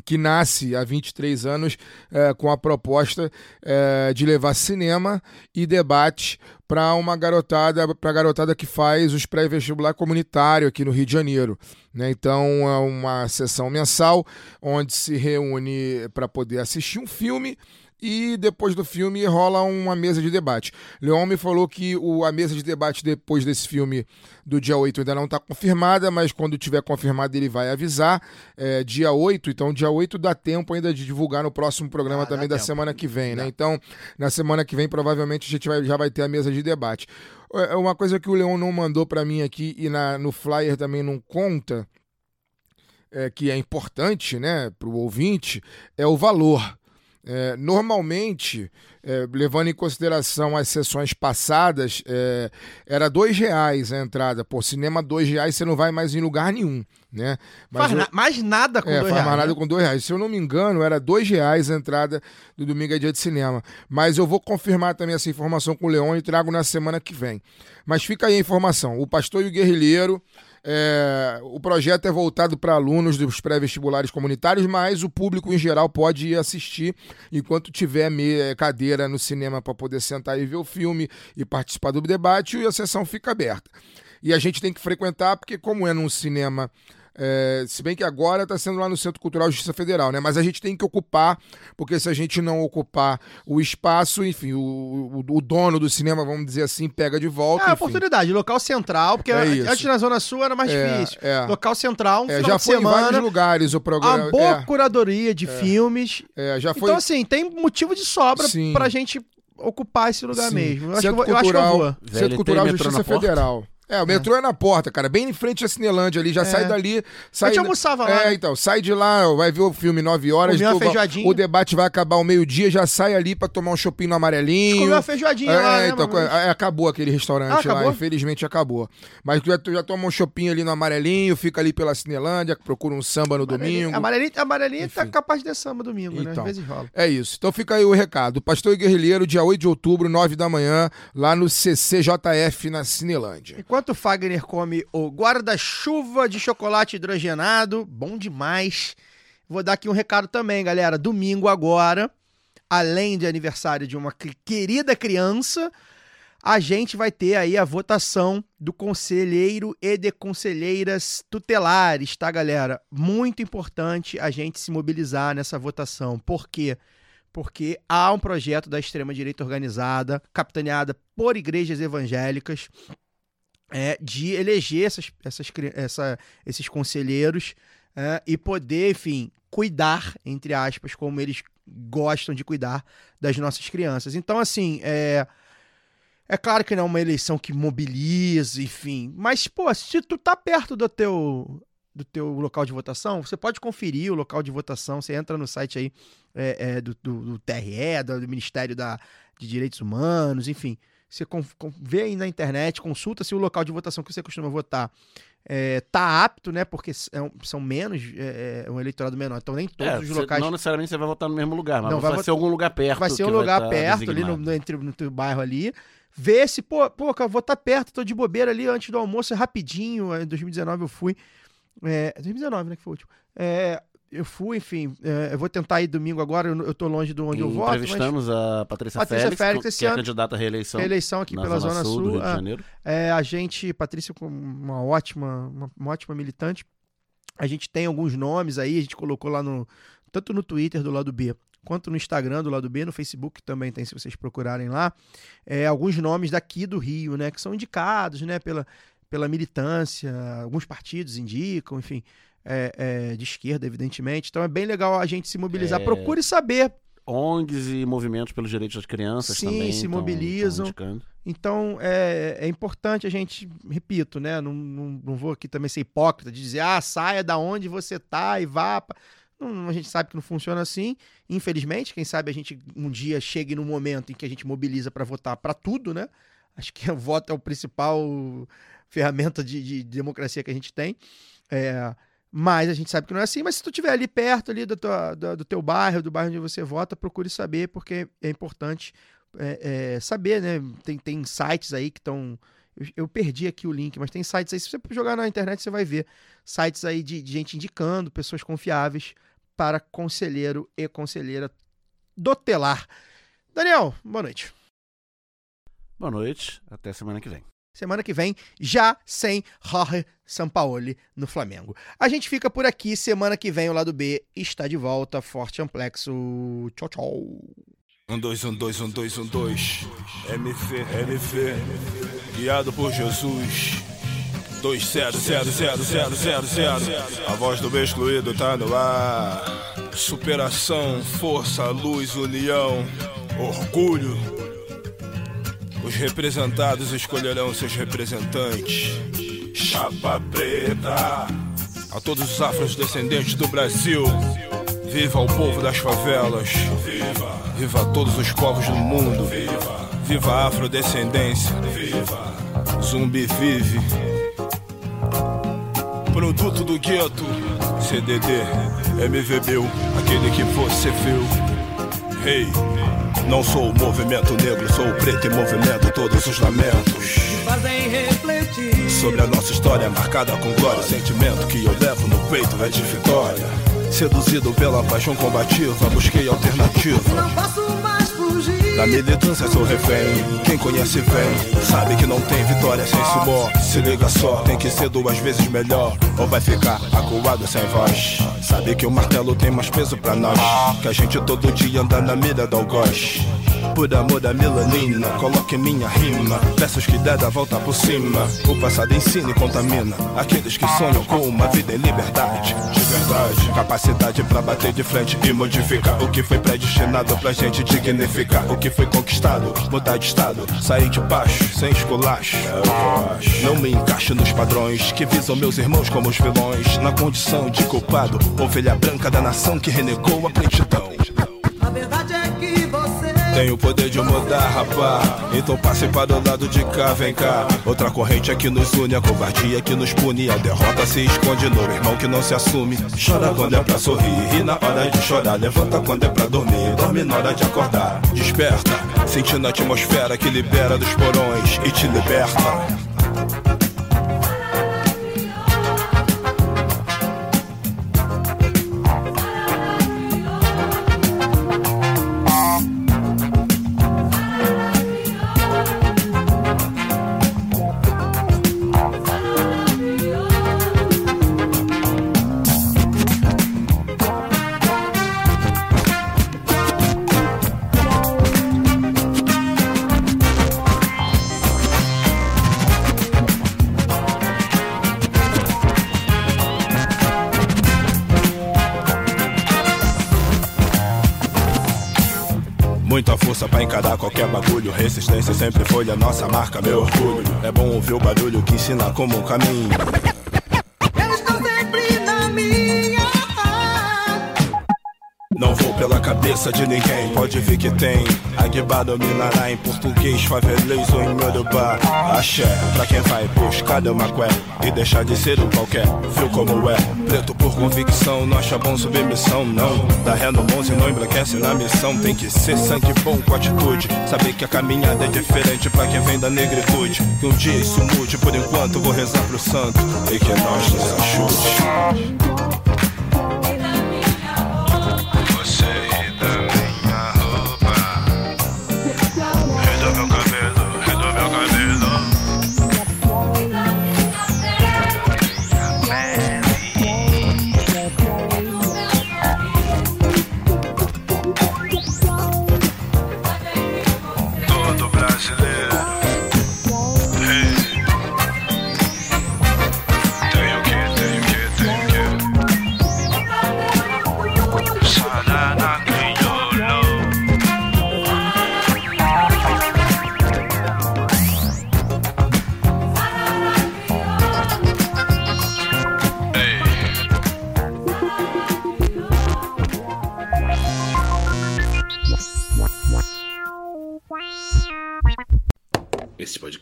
que nasce há 23 anos eh, com a proposta eh, de levar cinema e debate para uma garotada, para a garotada que faz os pré-vestibular comunitário aqui no Rio de Janeiro. né? Então é uma sessão mensal onde se reúne para poder assistir um filme e depois do filme rola uma mesa de debate. Leon me falou que o, a mesa de debate depois desse filme do dia 8 ainda não está confirmada, mas quando tiver confirmado ele vai avisar. É, dia 8, então dia 8 dá tempo ainda de divulgar no próximo programa Ah, dá também da tempo. semana que vem, né? Então, na semana que vem provavelmente a gente vai- já vai ter a mesa de debate. É uma coisa que o Leon não mandou para mim aqui e na, no flyer também não conta, é, que é importante né, para o ouvinte, é o valor. É, normalmente, é, levando em consideração as sessões passadas, é, era dois reais a entrada. Pô, cinema dois reais você não vai mais em lugar nenhum, né? Faz eu- na- mais nada com é, dois faz reais. nada né? com dois reais. Se eu não me engano, era dois reais a entrada do Domingo é Dia de Cinema. Mas eu vou confirmar também essa informação com o Leon e trago na semana que vem. Mas fica aí a informação. O Pastor e o Guerrilheiro. É, o projeto é voltado para alunos dos pré-vestibulares comunitários, mas o público em geral pode ir assistir enquanto tiver me- cadeira no cinema para poder sentar e ver o filme e participar do debate, e a sessão fica aberta. E a gente tem que frequentar, porque como é num cinema é, se bem que agora está sendo lá no Centro Cultural Justiça Federal, né? Mas a gente tem que ocupar, porque se a gente não ocupar o espaço, enfim, o, o, o dono do cinema, vamos dizer assim, pega de volta. É, enfim. oportunidade. Local central, porque É antes na Zona Sul era mais É, difícil. é. Local central, um É, final já de foi em semana. vários lugares o programa. Uma boa curadoria de filmes. é, é, já foi Então, assim, tem motivo de sobra Sim. pra gente ocupar esse lugar Sim. mesmo. Eu acho, que eu, Centro vou- eu acho que eu Cultural, vou. Centro Cultural Justiça? Federal. É, o metrô é. na porta, cara, bem em frente à Cinelândia ali, já sai dali. Sai A gente almoçava lá. É, né? então, sai de lá, vai ver o filme 9 horas. Comer uma tu. O debate vai acabar ao meio-dia, já sai ali pra tomar um shopping no amarelinho. Comeu uma feijoadinha É, lá, né, então, mano? é, acabou aquele restaurante Ah, lá, infelizmente acabou. Mas tu já, tu já toma um shopping ali no amarelinho, fica ali pela Cinelândia, procura um samba no domingo. Amarelinha, amarelinha tá capaz de samba domingo, né? Então. Às vezes rola. É isso. Então fica aí o recado. Pastor e Guerrilheiro, dia 8 de outubro, 9 da manhã, lá no CCJF, na Cinelândia. Enquanto Fagner come o guarda-chuva de chocolate hidrogenado, bom demais. Vou dar aqui um recado também, galera. Domingo agora, além de aniversário de uma que- querida criança, a gente vai ter aí a votação do conselheiro e de conselheiras tutelares, tá, galera? Muito importante a gente se mobilizar nessa votação. Por quê? Porque há um projeto da extrema-direita organizada, capitaneada por igrejas evangélicas, é, de eleger essas, essas, essa- esses conselheiros é, e poder, enfim, cuidar, entre aspas, como eles gostam de cuidar das nossas crianças. Então, assim, é, é claro que não é uma eleição que mobiliza, enfim, mas, pô, se tu tá perto do teu do teu local de votação, você pode conferir o local de votação, você entra no site aí é, é, do, do, do TRE, do, do Ministério da, de Direitos Humanos, enfim, você vê aí na internet, consulta se o local de votação que você costuma votar é, tá apto, né? Porque s- é são menos, é, um eleitorado menor. Então nem todos É, os locais. Não necessariamente você vai votar no mesmo lugar, mas Não, vai, vai ser algum lugar perto. vai ser um lugar tá perto ali no, designado. no- entre, no teu bairro ali. Vê se, pô, pô, eu vou estar perto, tô de bobeira ali antes do almoço, é rapidinho. Em 2019 eu fui. É, 2019, né? Que foi o último. É, eu fui, enfim. é, eu vou tentar ir domingo agora, eu, eu tô longe de onde eu voto. Mas Entrevistamos a Patrícia, Patrícia Félix, Félix que- esse que é ano. candidata à reeleição eleição aqui pela Zona, do Sul. Rio de ah, Janeiro. É, a gente, Patrícia, uma ótima, uma, uma ótima militante. A gente tem alguns nomes aí, a gente colocou lá no. Tanto no Twitter do lado B, quanto no Instagram do lado B, no Facebook também tem, se vocês procurarem lá. É, alguns nomes daqui do Rio, né? Que são indicados, né? Pela, pela militância, alguns partidos indicam, enfim. É, é, de esquerda, evidentemente. Então é bem legal a gente se mobilizar. É. Procure saber ONGs e movimentos pelos direitos das crianças Sim, também. se tão- mobilizam. tão. Então, é, é importante a gente, repito, né? Não, não, não vou aqui também ser hipócrita de dizer, ah, saia da onde você tá e vá. pra-". Não, a gente sabe que não funciona assim. Infelizmente, quem sabe a gente um dia chegue no momento em que a gente mobiliza para votar para tudo, né? Acho que o voto é o principal ferramenta de, de democracia que a gente tem. É, mas a gente sabe que não é assim. Mas se tu estiver ali perto ali do, tua- do, do teu bairro, do bairro onde você vota, procure saber, porque é importante é, é, saber, né? Tem, tem sites aí que estão. Eu, eu perdi aqui o link, mas tem sites aí. Se você jogar na internet, você vai ver sites aí de, de gente indicando pessoas confiáveis para conselheiro e conselheira dotelar. Daniel, boa noite. Boa noite, até semana que vem. Semana que vem, já sem Jorge Sampaoli no Flamengo. A gente fica por aqui. Semana que vem, o lado B está de volta. Forte amplexo. Tchau, tchau. Um, dois, um, dois, um, dois, um, dois. MV, MV. Guiado por Jesus. Dois, zero, zero, zero, zero, zero, zero. A voz do excluído tá no ar. Superação, força, luz, união, orgulho. Os representados escolherão seus representantes. Chapa preta. A todos os afrodescendentes do Brasil. Viva o povo das favelas. Viva. Viva todos os povos do mundo. Viva. Viva a afrodescendência. Viva. Zumbi vive. Produto do gueto. CDD. MVBU. Aquele que você viu. Hey. Não sou o movimento negro, sou o preto e movimento todos os lamentos. Fazem refletir. Sobre a nossa história marcada com glória, o sentimento que eu levo no peito é de vitória. Seduzido pela paixão combativa, busquei alternativa. Não posso mais. Da militância sou refém. Quem conhece vem, sabe que não tem vitória sem suor. Se liga só, tem que ser duas vezes melhor. Ou vai ficar acuado sem voz. Sabe que o martelo tem mais peso pra nós. Que a gente todo dia anda na mira do algoz. Por amor da melanina, coloque minha rima. Versos que der da volta por cima. O passado ensina e contamina. Aqueles que sonham com uma vida em liberdade. De verdade, capacidade pra bater de frente e modificar o que foi predestinado pra gente dignificar. O que foi conquistado, mudar de estado. Sair de baixo, sem esculacho. Não me encaixo nos padrões que visam meus irmãos como os vilões. Na condição de culpado, ovelha branca da nação que renegou a prontidão. A verdade é. Tem o poder de mudar, rapá. Então passe para o lado de cá, vem cá. Outra corrente é que nos une, a covardia que nos pune. A derrota se esconde no irmão que não se assume. Chora quando é pra sorrir, ri na hora de chorar. Levanta quando é pra dormir, dorme na hora de acordar. Desperta, sentindo a atmosfera que libera dos porões e te liberta. Força pra encarar qualquer bagulho. Resistência sempre foi a nossa marca, meu orgulho. É bom ouvir o barulho que ensina como um caminho. Não vou pela cabeça de ninguém. Pode ver que tem Aguiba dominará em português, favelês ou em Yorubá. Axé, pra quem vai buscar deu uma qué e deixar de ser um qualquer. Viu como é? Preto por convicção, não acha bom submissão, não. Dá ré no 11 não embranquece na missão. Tem que ser sangue bom com atitude. Saber que a caminhada é diferente pra quem vem da negritude. Que um dia isso mude, por enquanto vou rezar pro santo e que nós nos ajude.